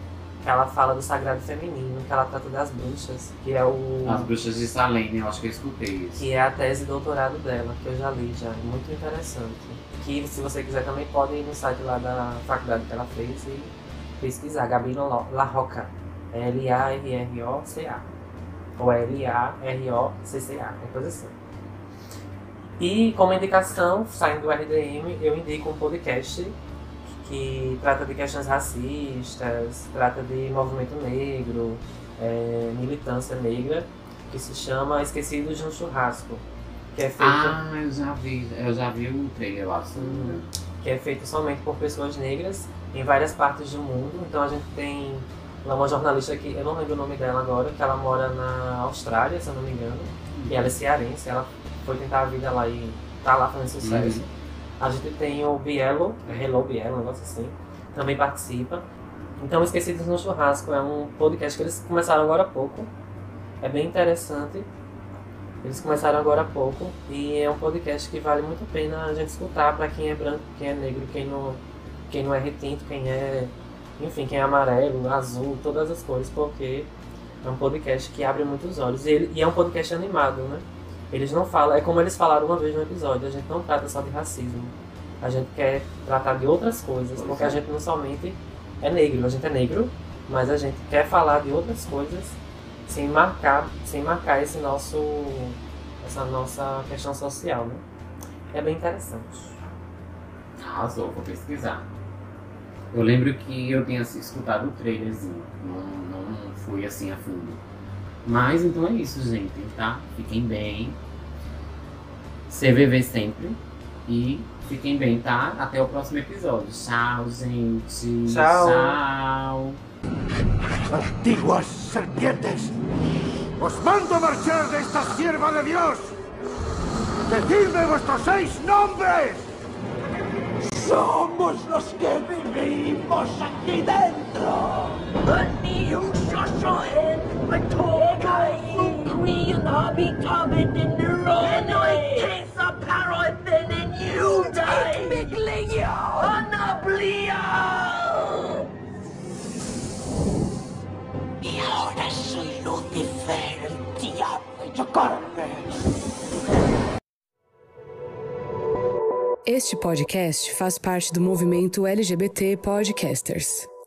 [SPEAKER 2] Que ela fala do sagrado feminino, que ela trata das bruxas, que é o.
[SPEAKER 1] As bruxas de Salem, eu acho que eu escutei isso.
[SPEAKER 2] que é a tese de doutorado dela, que eu já li já, é muito interessante. Que se você quiser também pode ir no site lá da faculdade que ela fez e pesquisar, Gabi Lo- La Roca, L-A-R-R-O-C-A, ou L-A-R-O-C-C-A, é coisa assim. E como indicação, saindo do RDM, eu indico um podcast que trata de questões racistas, trata de movimento negro, é, militância negra, que se chama Esquecidos no Churrasco, que é feito,
[SPEAKER 1] Ah, eu já vi, eu já vi o trailer lá. engano.
[SPEAKER 2] que é feito somente por pessoas negras em várias partes do mundo. Então a gente tem uma jornalista que eu não lembro o nome dela agora, que ela mora na Austrália, se eu não me engano, e ela é cearense, ela foi tentar a vida lá e tá lá fazendo sucesso.
[SPEAKER 1] Uhum.
[SPEAKER 2] A gente tem o Bielo, Hello Bielo, um negócio assim, também participa. Então, Esquecidos no Churrasco é um podcast que eles começaram agora há pouco. É bem interessante. Eles começaram agora há pouco e é um podcast que vale muito a pena a gente escutar para quem é branco, quem é negro, quem não, quem não é retinto, quem é, enfim, quem é amarelo, azul, todas as cores, porque é um podcast que abre muitos olhos. E, ele- e é um podcast animado, né? Eles não falam, é como eles falaram uma vez no episódio, a gente não trata só de racismo. A gente quer tratar de outras coisas,
[SPEAKER 1] Pois
[SPEAKER 2] porque
[SPEAKER 1] é.
[SPEAKER 2] a gente não somente é negro, a gente é negro, mas a gente quer falar de outras coisas sem marcar, sem marcar esse nosso essa nossa questão social, né? É bem interessante.
[SPEAKER 1] Arrasou, vou pesquisar. Eu lembro que eu tinha escutado o trailerzinho, não, não fui assim a fundo. Mas então é isso, gente, tá? Fiquem bem. CVV sempre. E fiquem bem, tá? Até o próximo episódio. Tchau, gente.
[SPEAKER 2] Tchau.
[SPEAKER 1] Tchau.
[SPEAKER 4] Antiguas serpientes, os mando marchar de esta sierva de Dios. Decidme vuestros seis nombres. Somos los que vivimos aquí dentro.
[SPEAKER 5] Ni un sosoen,
[SPEAKER 6] Este podcast faz parte do movimento LGBT Podcasters.